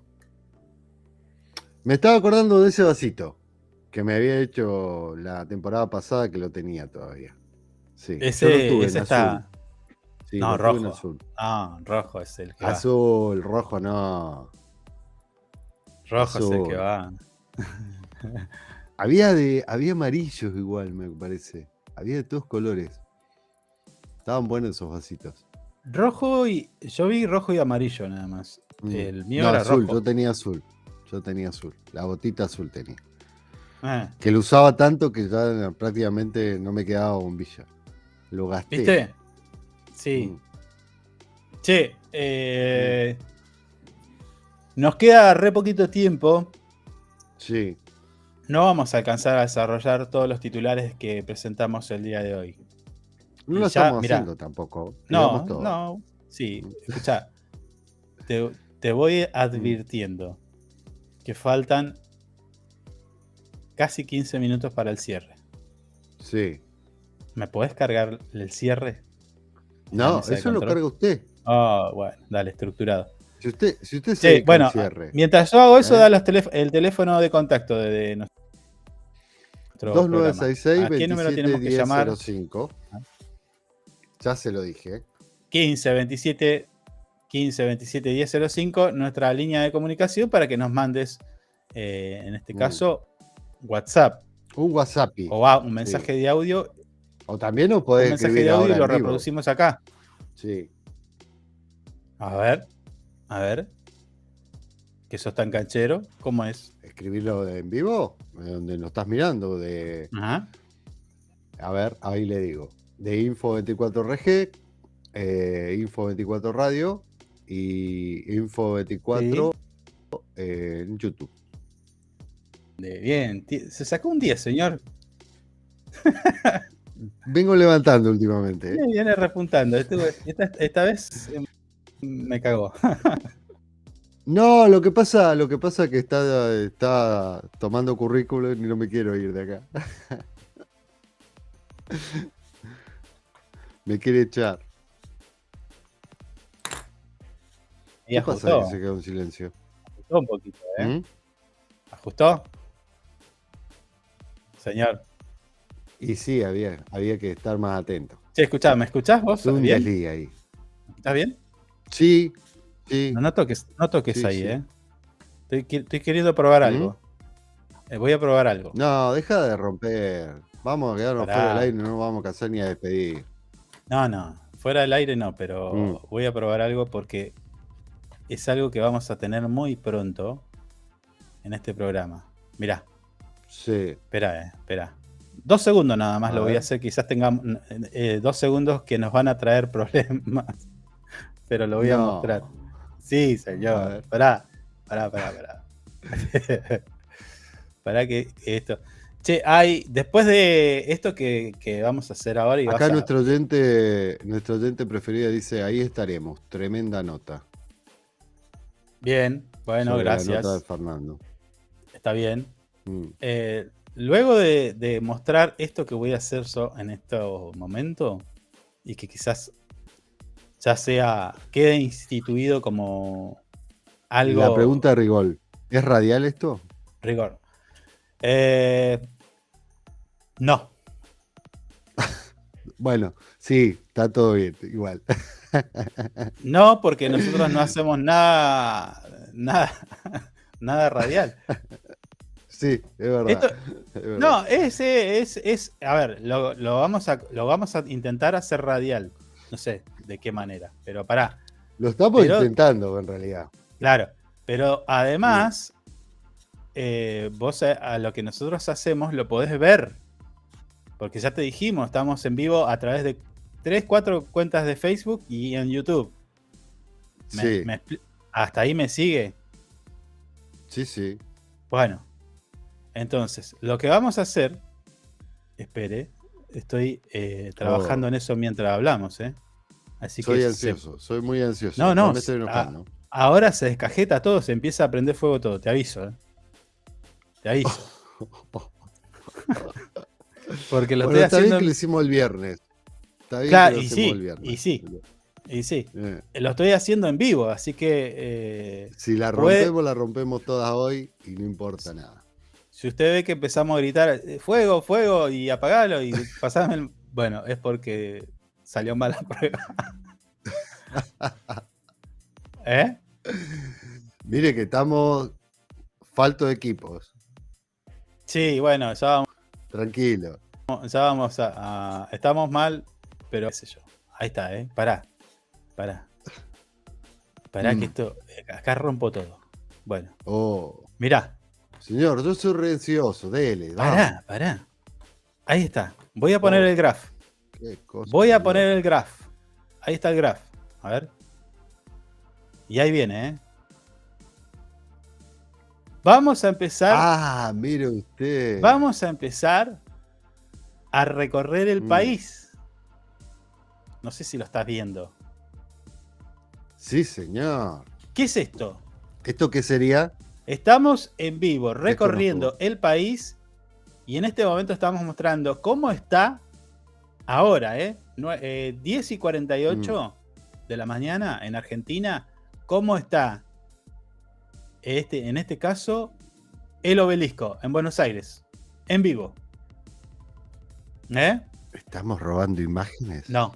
Me estaba acordando de ese vasito que me había hecho la temporada pasada que lo tenía todavía. Sí, Ese, tuve ese está. azul. Sí, no, rojo. azul. Ah, rojo es el que va. Azul, rojo no. Rojo es el que va. Había de, había amarillos igual, me parece. Había de todos colores. Estaban buenos esos vasitos. Rojo y. Yo vi rojo y amarillo nada más. Mm. El mío No, era azul, rojo. yo tenía azul. Yo tenía azul. La botita azul tenía. Ah, Que lo usaba tanto que ya prácticamente no me quedaba bombilla. Lo gasté. ¿Viste? Sí. Mm. Che, eh, nos queda re poquito tiempo. Sí. No vamos a alcanzar a desarrollar todos los titulares que presentamos el día de hoy. No Y lo ya, estamos mirá. haciendo tampoco. No, no. Sí, escucha. Te, te voy advirtiendo que faltan casi 15 minutos para el cierre. Sí. ¿Me podés cargar el cierre? No, eso lo carga usted. Ah, bueno, dale, estructurado. Si usted, si usted se Sí, bueno, cierre. mientras yo hago eso, ¿Eh? da los teléf- el teléfono de contacto de, de nuestro programa. 2966 ¿A qué número tenemos que 27 llamar? 1005. Ya se lo dije. ¿eh? 15 27 15 27 1005, nuestra línea de comunicación para que nos mandes, eh, en este Mm. caso, WhatsApp Un WhatsApp. o a- un mensaje de audio. O también nos Un podés mensaje escribir de audio y lo vivo. reproducimos acá. Sí. A ver, a ver. Que sos tan canchero. ¿Cómo es? Escribirlo en vivo, eh, donde nos estás mirando. De, Ajá. a ver, ahí le digo. De Info24RG, eh, Info24 Radio y Info24 eh, en YouTube. De- bien, se sacó un 10, señor. Vengo levantando últimamente. ¿eh? Viene- repuntando. Este- Esta, esta vez eh, me cagó. No, lo que pasa, lo que pasa es que está, está tomando currículum y no me quiero ir de acá. me quiere echar. Y ¿Qué pasa ajustó, que se quedó en silencio? ajustó un poquito, ¿eh? ¿Mm? ¿Ajustó? Señor. Y sí, había, había que estar más atento. Che, escuchá, ¿me escuchás vos? Un ¿Bien? ahí. ¿Estás bien? Sí, sí. No, no toques, no toques Sí, ahí, sí. ¿eh? Estoy, queriendo probar ¿Mm? algo. Eh, voy a probar algo. No, deja de romper. Vamos a quedarnos Pará. fuera del aire, no nos vamos a casar ni a despedir. No, no, fuera del aire no, pero Mm. voy a probar algo porque es algo que vamos a tener muy pronto en este programa. Mirá, Sí. espera, eh, espera. Dos segundos nada más A lo voy a hacer, quizás tengamos eh, dos segundos que nos van a traer problemas, pero lo voy a mostrar. Sí, señor. Pará, pará, pará, pará. pará que esto. Che, hay, después de esto que, que vamos a hacer ahora y vas Acá a- nuestro oyente, nuestro oyente preferido dice, ahí estaremos. Tremenda nota. Bien, bueno, sobre la gracias. nota de Fernando. Está bien. Mm. Eh, luego de, de mostrar esto que voy a hacer yo en este momento, y que quizás ya sea, quede instituido como algo. La pregunta de Rigol, ¿es radial esto? Rigor. Eh, no, Bueno, sí, está todo bien, igual. no, porque nosotros no hacemos nada, nada, nada radial. Sí, es verdad. Esto- es verdad. No, es, es, es, a ver, lo, lo vamos a, lo vamos a intentar hacer radial. No sé de qué manera, pero pará. Lo estamos pero- intentando en realidad. Claro, pero además, eh, vos a, a lo que nosotros hacemos lo podés ver. Porque ya te dijimos, estamos en vivo a través de 3, 4 cuentas de Facebook y en YouTube. Me- Sí, me hasta ahí me sigue. sí, sí. Bueno, entonces, lo que vamos a hacer, espere, estoy eh, trabajando Oh. en eso mientras hablamos, ¿eh? Así soy que se- ansioso, soy muy ansioso. No, no, estoy ah, ahora se descajeta todo, se empieza a prender fuego todo, te aviso, ¿eh? Te aviso. Porque lo Bueno, estoy está bien haciendo. que lo hicimos el viernes. Está bien Claro, que lo y hacemos sí, el viernes. y sí. Y sí, Eh, lo estoy haciendo en vivo, así que eh, Si la Puede- rompemos, la rompemos todas hoy y no importa nada. Si usted ve que empezamos a gritar eh, fuego, fuego y apagalo y pasame el. Bueno, es porque salió mal la prueba. ¿Eh? Mire que estamos falto de equipos. Sí, bueno, ya vamos, Tranquilo. ya vamos a, a- Estamos mal, pero qué sé yo. Ahí está, ¿eh? Pará. Pará. Pará Mm. que esto. Acá rompo todo. Bueno, Oh, mirá. Señor, yo soy re ansioso. Dele, vamos. Pará, pará. Ahí está. Voy a poner Oh. el graph. Qué cosa, Voy a poner el graph. Ahí está el graph. A ver. Y ahí viene, ¿eh? Vamos a empezar. Ah, mire usted. Vamos a empezar a recorrer el Mm. país. No sé si lo estás viendo. Sí, señor. ¿Qué es esto? ¿Esto qué sería? Estamos en vivo recorriendo el país Y en este momento estamos mostrando cómo está ahora, ¿eh? Eh, 10 y 48 de la mañana en Argentina. ¿Cómo está este, en este caso el obelisco en Buenos Aires? En vivo. ¿Eh? ¿Estamos robando imágenes? No.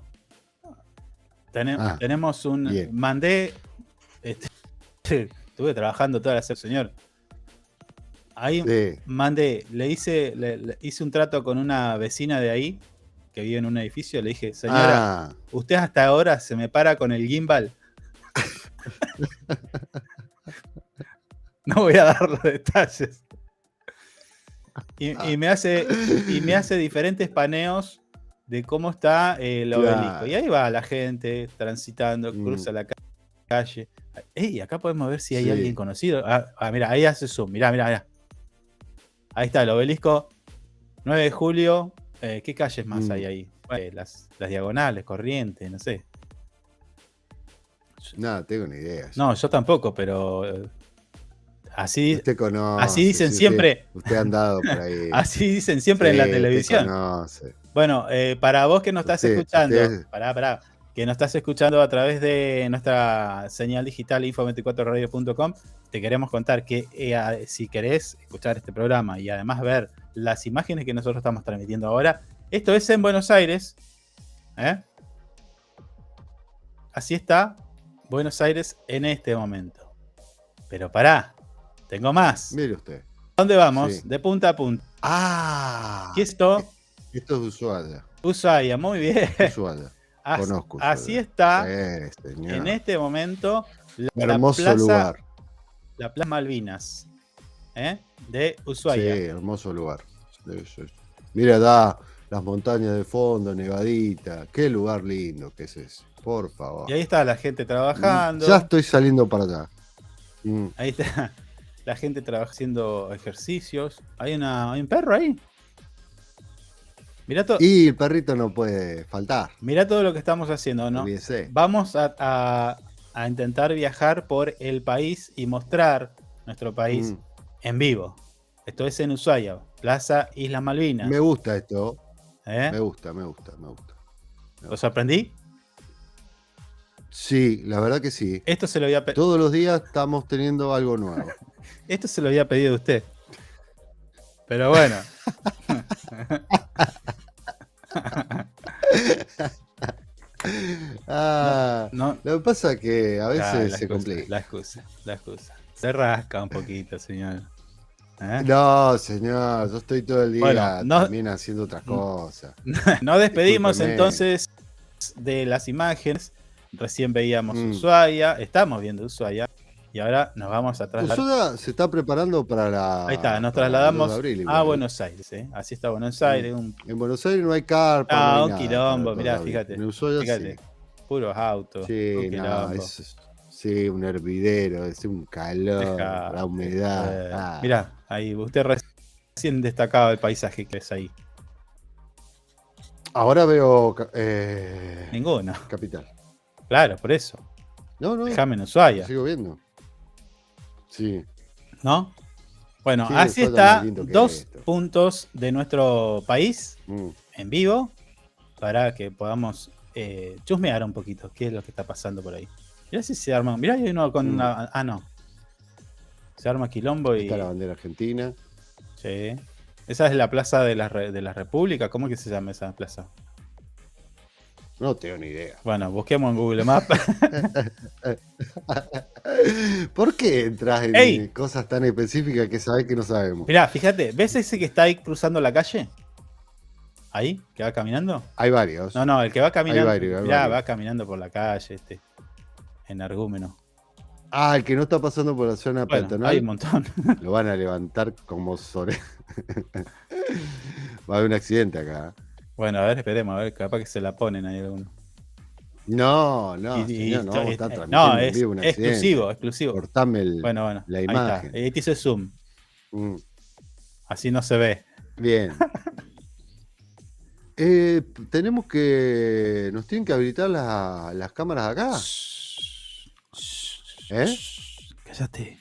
Ah, tenemos un. bien. Mandé. este, estuve trabajando toda la semana, señor. Ahí Sí. mandé, le hice, le- le hice un trato con una vecina de ahí que vive en un edificio. Le dije, señora, Ah, usted hasta ahora se me para con el gimbal. no voy a dar los detalles. Y, y me hace, y me hace diferentes paneos de cómo está el obelisco. Claro. Y ahí va la gente transitando, Mm. cruza la ca- calle. Ey, acá podemos ver si hay Sí. alguien conocido. Ah, ah, mira, ahí hace zoom. Mirá, mirá, mirá. Ahí está el obelisco. 9 de julio. Eh, ¿Qué calles más Mm. hay ahí? Eh, las, las diagonales, corrientes, no sé. no, tengo ni idea. No, yo tampoco, pero. eh, Así, Usted conoce. así dicen sí, siempre. Usted, usted ha andado por ahí. así dicen siempre en la televisión. Bueno, eh, para vos que nos estás Usted- escuchando, usted- pará, pará, que nos estás escuchando a través de nuestra señal digital info24radio.com, te queremos contar que eh, si querés escuchar este programa y además ver las imágenes que nosotros estamos transmitiendo ahora, esto es en Buenos Aires. ¿eh? Así está Buenos Aires en este momento. Pero pará, tengo más. Mire usted. ¿Dónde vamos? Sí. De punta a punta. Ah, Aquí esto, esto es Ushuaia. Ushuaia, muy bien. Ushuaia. As- Conozco así está Sí, en este momento la, la Hermoso plaza, lugar. la Plaza Malvinas ¿eh? de Sí, Ushuaia. hermoso lugar. Sí, sí. Mira, da las montañas de fondo, nevadita. Qué lugar lindo que es ese. Por favor. Y ahí está la gente trabajando. Ya estoy saliendo para allá. Mm. Ahí está la gente traba- haciendo ejercicios. Hay, una, hay un perro ahí. Mirá, to- Y el perrito no puede faltar. mirá todo lo que estamos haciendo, ¿no? Olvídese. Vamos a, a- a intentar viajar por el país y mostrar nuestro país Mm. en vivo. Esto es en Ushuaia, Plaza Islas Malvinas. Me gusta esto. ¿eh? Me gusta, me gusta, me gusta. ¿Lo sorprendí? Sí, la verdad que sí. Esto se lo había, pe- Todos los días estamos teniendo algo nuevo. esto se lo había pedido usted. Pero bueno. Ah, No, lo que pasa es que a veces Ah, se excusa, complica. La excusa, la excusa. Se rasca un poquito, señor. ¿Eh? No, señor, yo estoy todo el día Bueno, no- también haciendo otras cosas. Nos despedimos Discúlpeme. entonces de las imágenes. Recién veíamos Mm. Ushuaia, estamos viendo Ushuaia. Y ahora nos vamos a trasladar. Ushuaia se está preparando para la. Ahí está, nos para el 2 trasladamos abril, a igual. Buenos Aires. ¿eh? Así está Buenos Aires, un En Buenos Aires no hay carpa. Ah, no un quilombo, para el 2 de mirá, fíjate, En fíjate. puros autos. sí. un Sí, no, es, sí, un hervidero, es un calor, Deja- la humedad. Eh, ah. Mirá, ahí usted recién destacaba el paisaje que es ahí. Ahora veo eh, Ninguno. Capital. Claro, por eso. No, no, Déjame en Ushuaia, sigo viendo. Sí. ¿no? Bueno, Sí, así está. Dos puntos de nuestro país mm. en vivo para que podamos eh, chusmear un poquito qué es lo que está pasando por ahí. Mirá si se arma. Mirá, hay uno con Mm. una. Ah, no. Se arma quilombo y. Está la bandera argentina. Sí. Esa es la plaza de la, de la República. ¿Cómo que se llama esa plaza? No tengo ni idea. Bueno, busquemos en Google Maps. ¿Por qué entras en Ey. cosas tan específicas que sabes que no sabemos? Mirá, fíjate, ¿ves ese que está ahí cruzando la calle? ¿Ahí? ¿Que va caminando? Hay varios. No, no, el que va caminando. varios, hay mirá, varios. va caminando por la calle, este. Energúmeno. Ah, el que no está pasando por la zona Bueno, peatonal. hay un montón. Lo van a levantar como sobre. Va a haber un accidente acá. Bueno, a ver, esperemos, a ver, capaz que se la ponen ahí alguno. No, no, Y- y- señor, no y- vamos a estar eh, transmitiendo no, es vivo un exclusivo, exclusivo. Cortame el- Bueno, bueno. la imagen. Ahí hice zoom. Mm, Así no se ve. Bien. Eh, tenemos que. Nos tienen que habilitar la- las cámaras acá. ¿Eh? Cállate,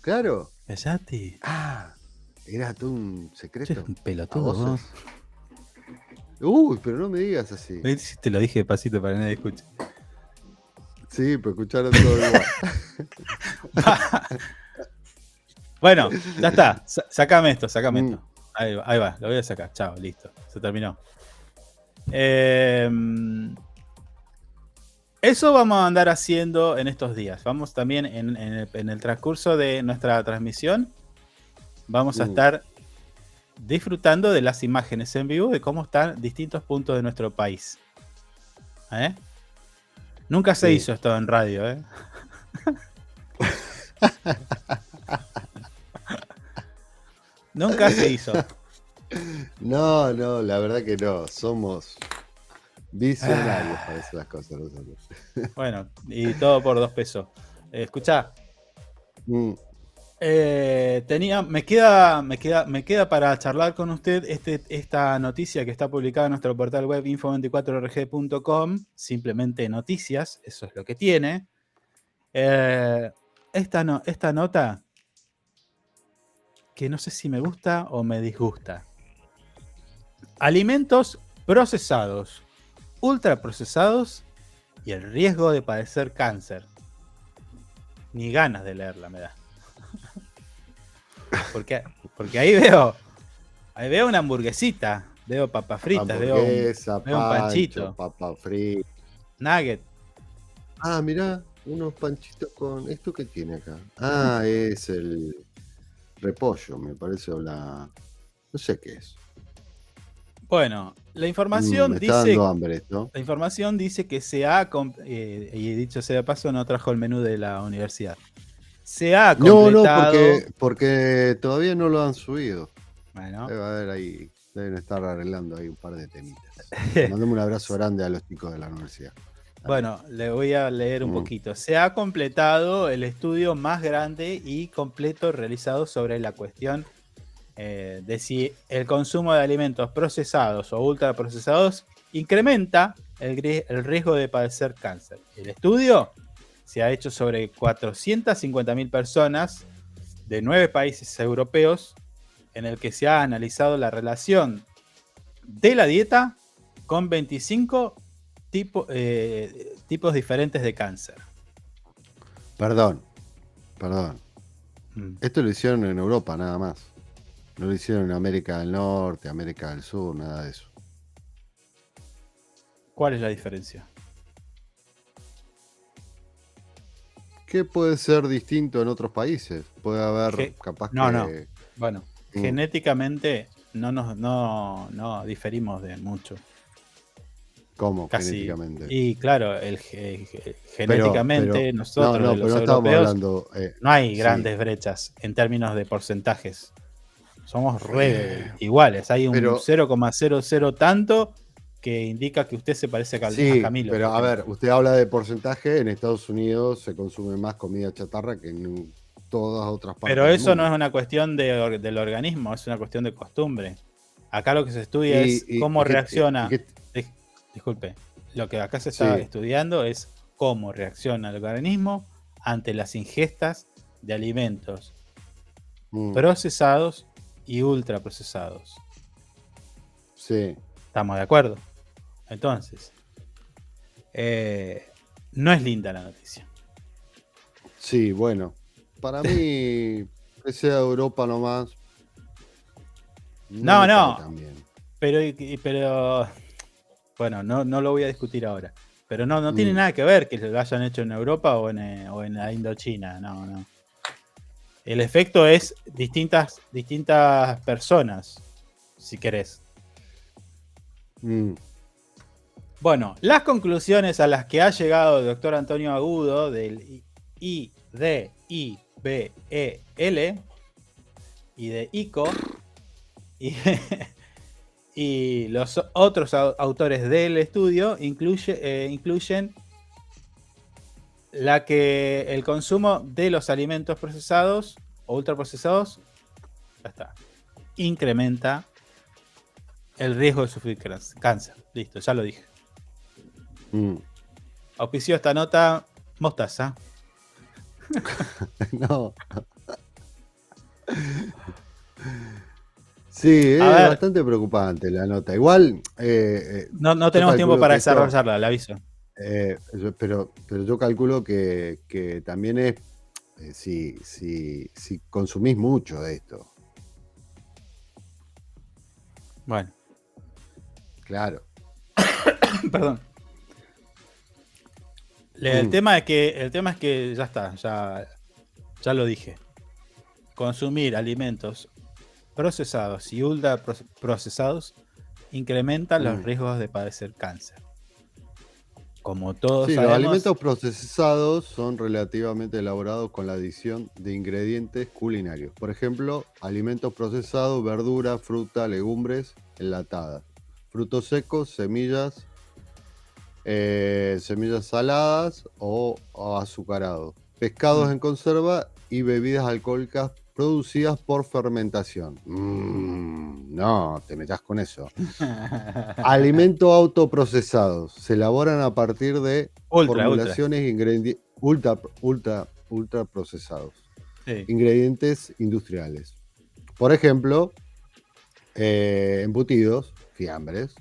Claro. cállate. Ah, Era todo un secreto. un pelotudo. Uy, pero no me digas así. ¿Ves si Te lo dije despacito para que nadie escuche. Sí, pero escucharon todo igual. Bueno, ya está. Sa- Sacame esto, sacame Mm. esto. Ahí, va, ahí va, lo voy a sacar. Chao, listo. Se terminó. Em, eso vamos a andar haciendo en estos días. Vamos también en, en el, en el transcurso de nuestra transmisión. Vamos a Mm. estar disfrutando de las imágenes en vivo de cómo están distintos puntos de nuestro país. ¿Eh? Nunca se Sí. hizo esto en radio, ¿eh? Nunca se hizo. No, no, la verdad que no. Somos visionarios para hacer las cosas nosotros. Bueno, y todo por dos pesos. Eh, escuchá, Mm, eh, tenía, me queda, me queda, me queda para charlar con usted este, esta noticia que está publicada en nuestro portal web info24rg.com, simplemente noticias, eso es lo que tiene. Eh, esta, esta nota que no sé si me gusta o me disgusta. Alimentos procesados, ultraprocesados y el riesgo de padecer cáncer. Ni ganas de leerla me da. Porque, porque ahí veo, ahí veo una hamburguesita, veo papas fritas, veo un veo un panchito. papa frita. nugget. Ah, mirá, unos panchitos con. ¿Esto qué tiene acá? Ah, es el repollo, me parece, o la. No sé qué es. Bueno, la Mm, información me está dice dando hambre esto. La información dice que se ha, eh, y dicho sea de paso, no trajo el menú de la universidad. Se ha No, no, completado. porque, porque todavía no lo han subido. Bueno, Debe haber ahí, deben estar arreglando ahí un par de temitas. Mandame un abrazo grande a los chicos de la universidad. bueno, le voy a leer un Mm. poquito. Se ha completado el estudio más grande y completo realizado sobre la cuestión eh, de si el consumo de alimentos procesados o ultraprocesados incrementa el, el riesgo de padecer cáncer. El estudio se ha hecho sobre 450.000 personas de nueve países europeos en el que se ha analizado la relación de la dieta con 25 tipo- eh, tipos diferentes de cáncer. Perdón, perdón. Mm. Esto lo hicieron en Europa nada más. No lo hicieron en América del Norte, América del Sur, nada de eso. ¿Cuál es la diferencia? ¿Qué puede ser distinto en otros países? Puede haber capaz no, que. no. Bueno, Mm. genéticamente no nos no, no diferimos de mucho. ¿Cómo? Casi. Genéticamente. Y claro, el, genéticamente pero- nosotros, no, no, los pero no estábamos europeos, hablando. eh, no hay sí. grandes brechas en términos de porcentajes. Somos re iguales. Hay un pero- 0,00 tanto que indica que usted se parece a, Cal- Sí, a Camilo. pero a ver, usted habla de porcentaje. En Estados Unidos se consume más comida chatarra que en todas otras partes. Pero del eso no es una cuestión de or- del organismo, es una cuestión de costumbre. Acá lo que se estudia Y- es y- cómo y reacciona. Dis- Disculpe, lo que acá se está Sí. estudiando es cómo reacciona el organismo ante las ingestas de alimentos mm, procesados y ultraprocesados. sí. ¿Estamos de acuerdo? Entonces, eh, no es linda la noticia. Sí, bueno. Para mí, que sea Europa nomás. No, no. bien. Pero, pero bueno, no, no lo voy a discutir ahora. Pero no, no tiene Mm. nada que ver que lo hayan hecho en Europa o en, eh, o en la Indochina. No, no. El efecto es distintas, distintas personas, si querés. Mm, Bueno, las conclusiones a las que ha llegado el doctor Antonio Agudo del IDIBEL y de ICO y, los otros au- autores del estudio eh, incluyen la que el consumo de los alimentos procesados o ultraprocesados ya incrementa el riesgo de sufrir cáncer. Listo, ya lo dije. Mm. Auspició esta nota Mostaza. No. Sí, es ver. bastante preocupante la nota. Igual. eh, eh, No, no tenemos tiempo para desarrollarla, le aviso. eh, pero, pero yo calculo que, que también es. eh, si, si, si consumís mucho de esto. Bueno, Claro. perdón. El Mm. tema es que el tema es que ya está, ya, ya lo dije. Consumir alimentos procesados y ultra pro- procesados incrementa los Mm. riesgos de padecer cáncer. Como todos Sí, los alimentos procesados son relativamente elaborados con la adición de ingredientes culinarios. Por ejemplo, alimentos procesados, verdura, fruta, legumbres enlatadas, frutos secos, semillas, eh, semillas saladas o, o azucarados, pescados en conserva y bebidas alcohólicas producidas por fermentación. Mm, no, te metas con eso. Alimentos autoprocesados. Se elaboran a partir de Ultra, formulaciones e ingredientes ultra, ultra, ultra procesados. Sí. Ingredientes industriales. Por ejemplo, eh, embutidos, fiambres,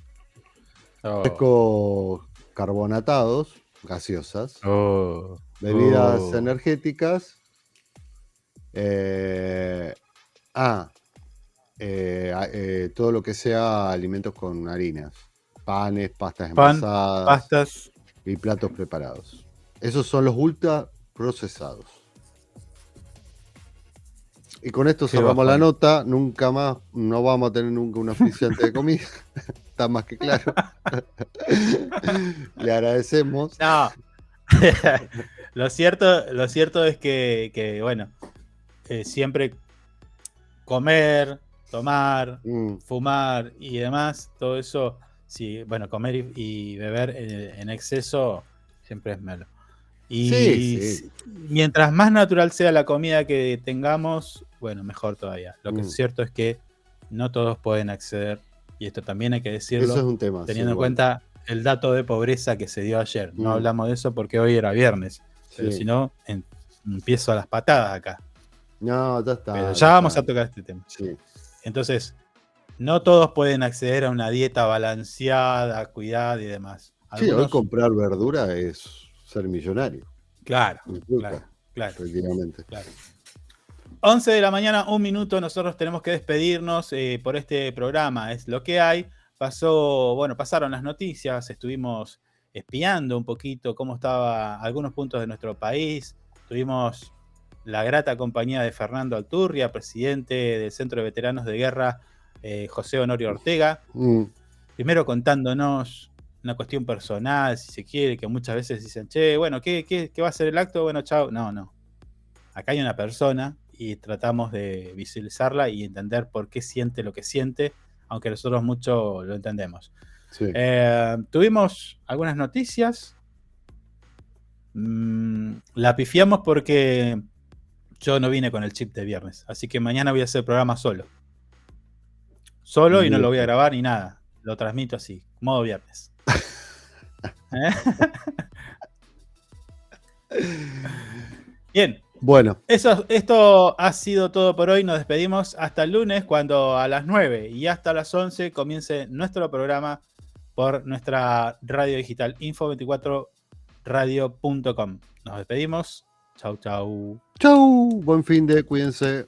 Oh, frescos carbonatados, gaseosas, oh, bebidas oh. energéticas. eh, ah, eh, eh, todo lo que sea alimentos con harinas, panes, pastas Pan, envasadas pastas. y platos preparados. Esos son los ultra procesados. Y con esto cerramos la nota. Nunca más, no vamos a tener nunca un oficiante de comida. Está más que claro. Le agradecemos. No. lo, cierto, lo cierto es que, que, bueno, eh, siempre comer, tomar, Mm, fumar y demás, todo eso, sí, bueno, comer y, y beber en, en exceso siempre es malo. Y Sí, sí. si- mientras más natural sea la comida que tengamos, bueno, mejor todavía. Lo que Mm. es cierto es que no todos pueden acceder, y esto también hay que decirlo, Eso es un tema. sí, teniendo en cuenta el dato de pobreza que se dio ayer. No Mm. hablamos de eso porque hoy era viernes, pero si no, empiezo a las patadas acá. No, ya está. Pero ya vamos a tocar este tema. Entonces, no todos pueden acceder a una dieta balanceada, cuidada y demás. Sí, hoy Algunos- comprar verdura es ser millonario. Claro, claro, claro, efectivamente. claro. 11 de la mañana, un minuto, nosotros tenemos que despedirnos eh, por este programa, es lo que hay. Pasó, bueno, pasaron las noticias, estuvimos espiando un poquito cómo estaba algunos puntos de nuestro país. Tuvimos la grata compañía de Fernando Alturria, presidente del Centro de Veteranos de Guerra, eh, José Honorio Ortega. Mm, primero contándonos una cuestión personal, si se quiere, que muchas veces dicen, che, bueno, ¿qué, qué, qué va a ser el acto? Bueno, chao. No, no. Acá hay una persona y tratamos de visualizarla y entender por qué siente lo que siente, aunque nosotros mucho lo entendemos. sí. Eh, tuvimos algunas noticias. Mm, la pifiamos porque yo no vine con el chip de viernes, así que mañana voy a hacer programa solo. Solo y no lo voy a grabar ni nada. Lo transmito así, modo viernes. Bien. Bueno. Eso, esto ha sido todo por hoy. Nos despedimos hasta el lunes cuando a las 9 y hasta las 11 comience nuestro programa por nuestra radio digital info24radio.com. Nos despedimos. Chau, chau. Chau. Buen fin de, cuídense.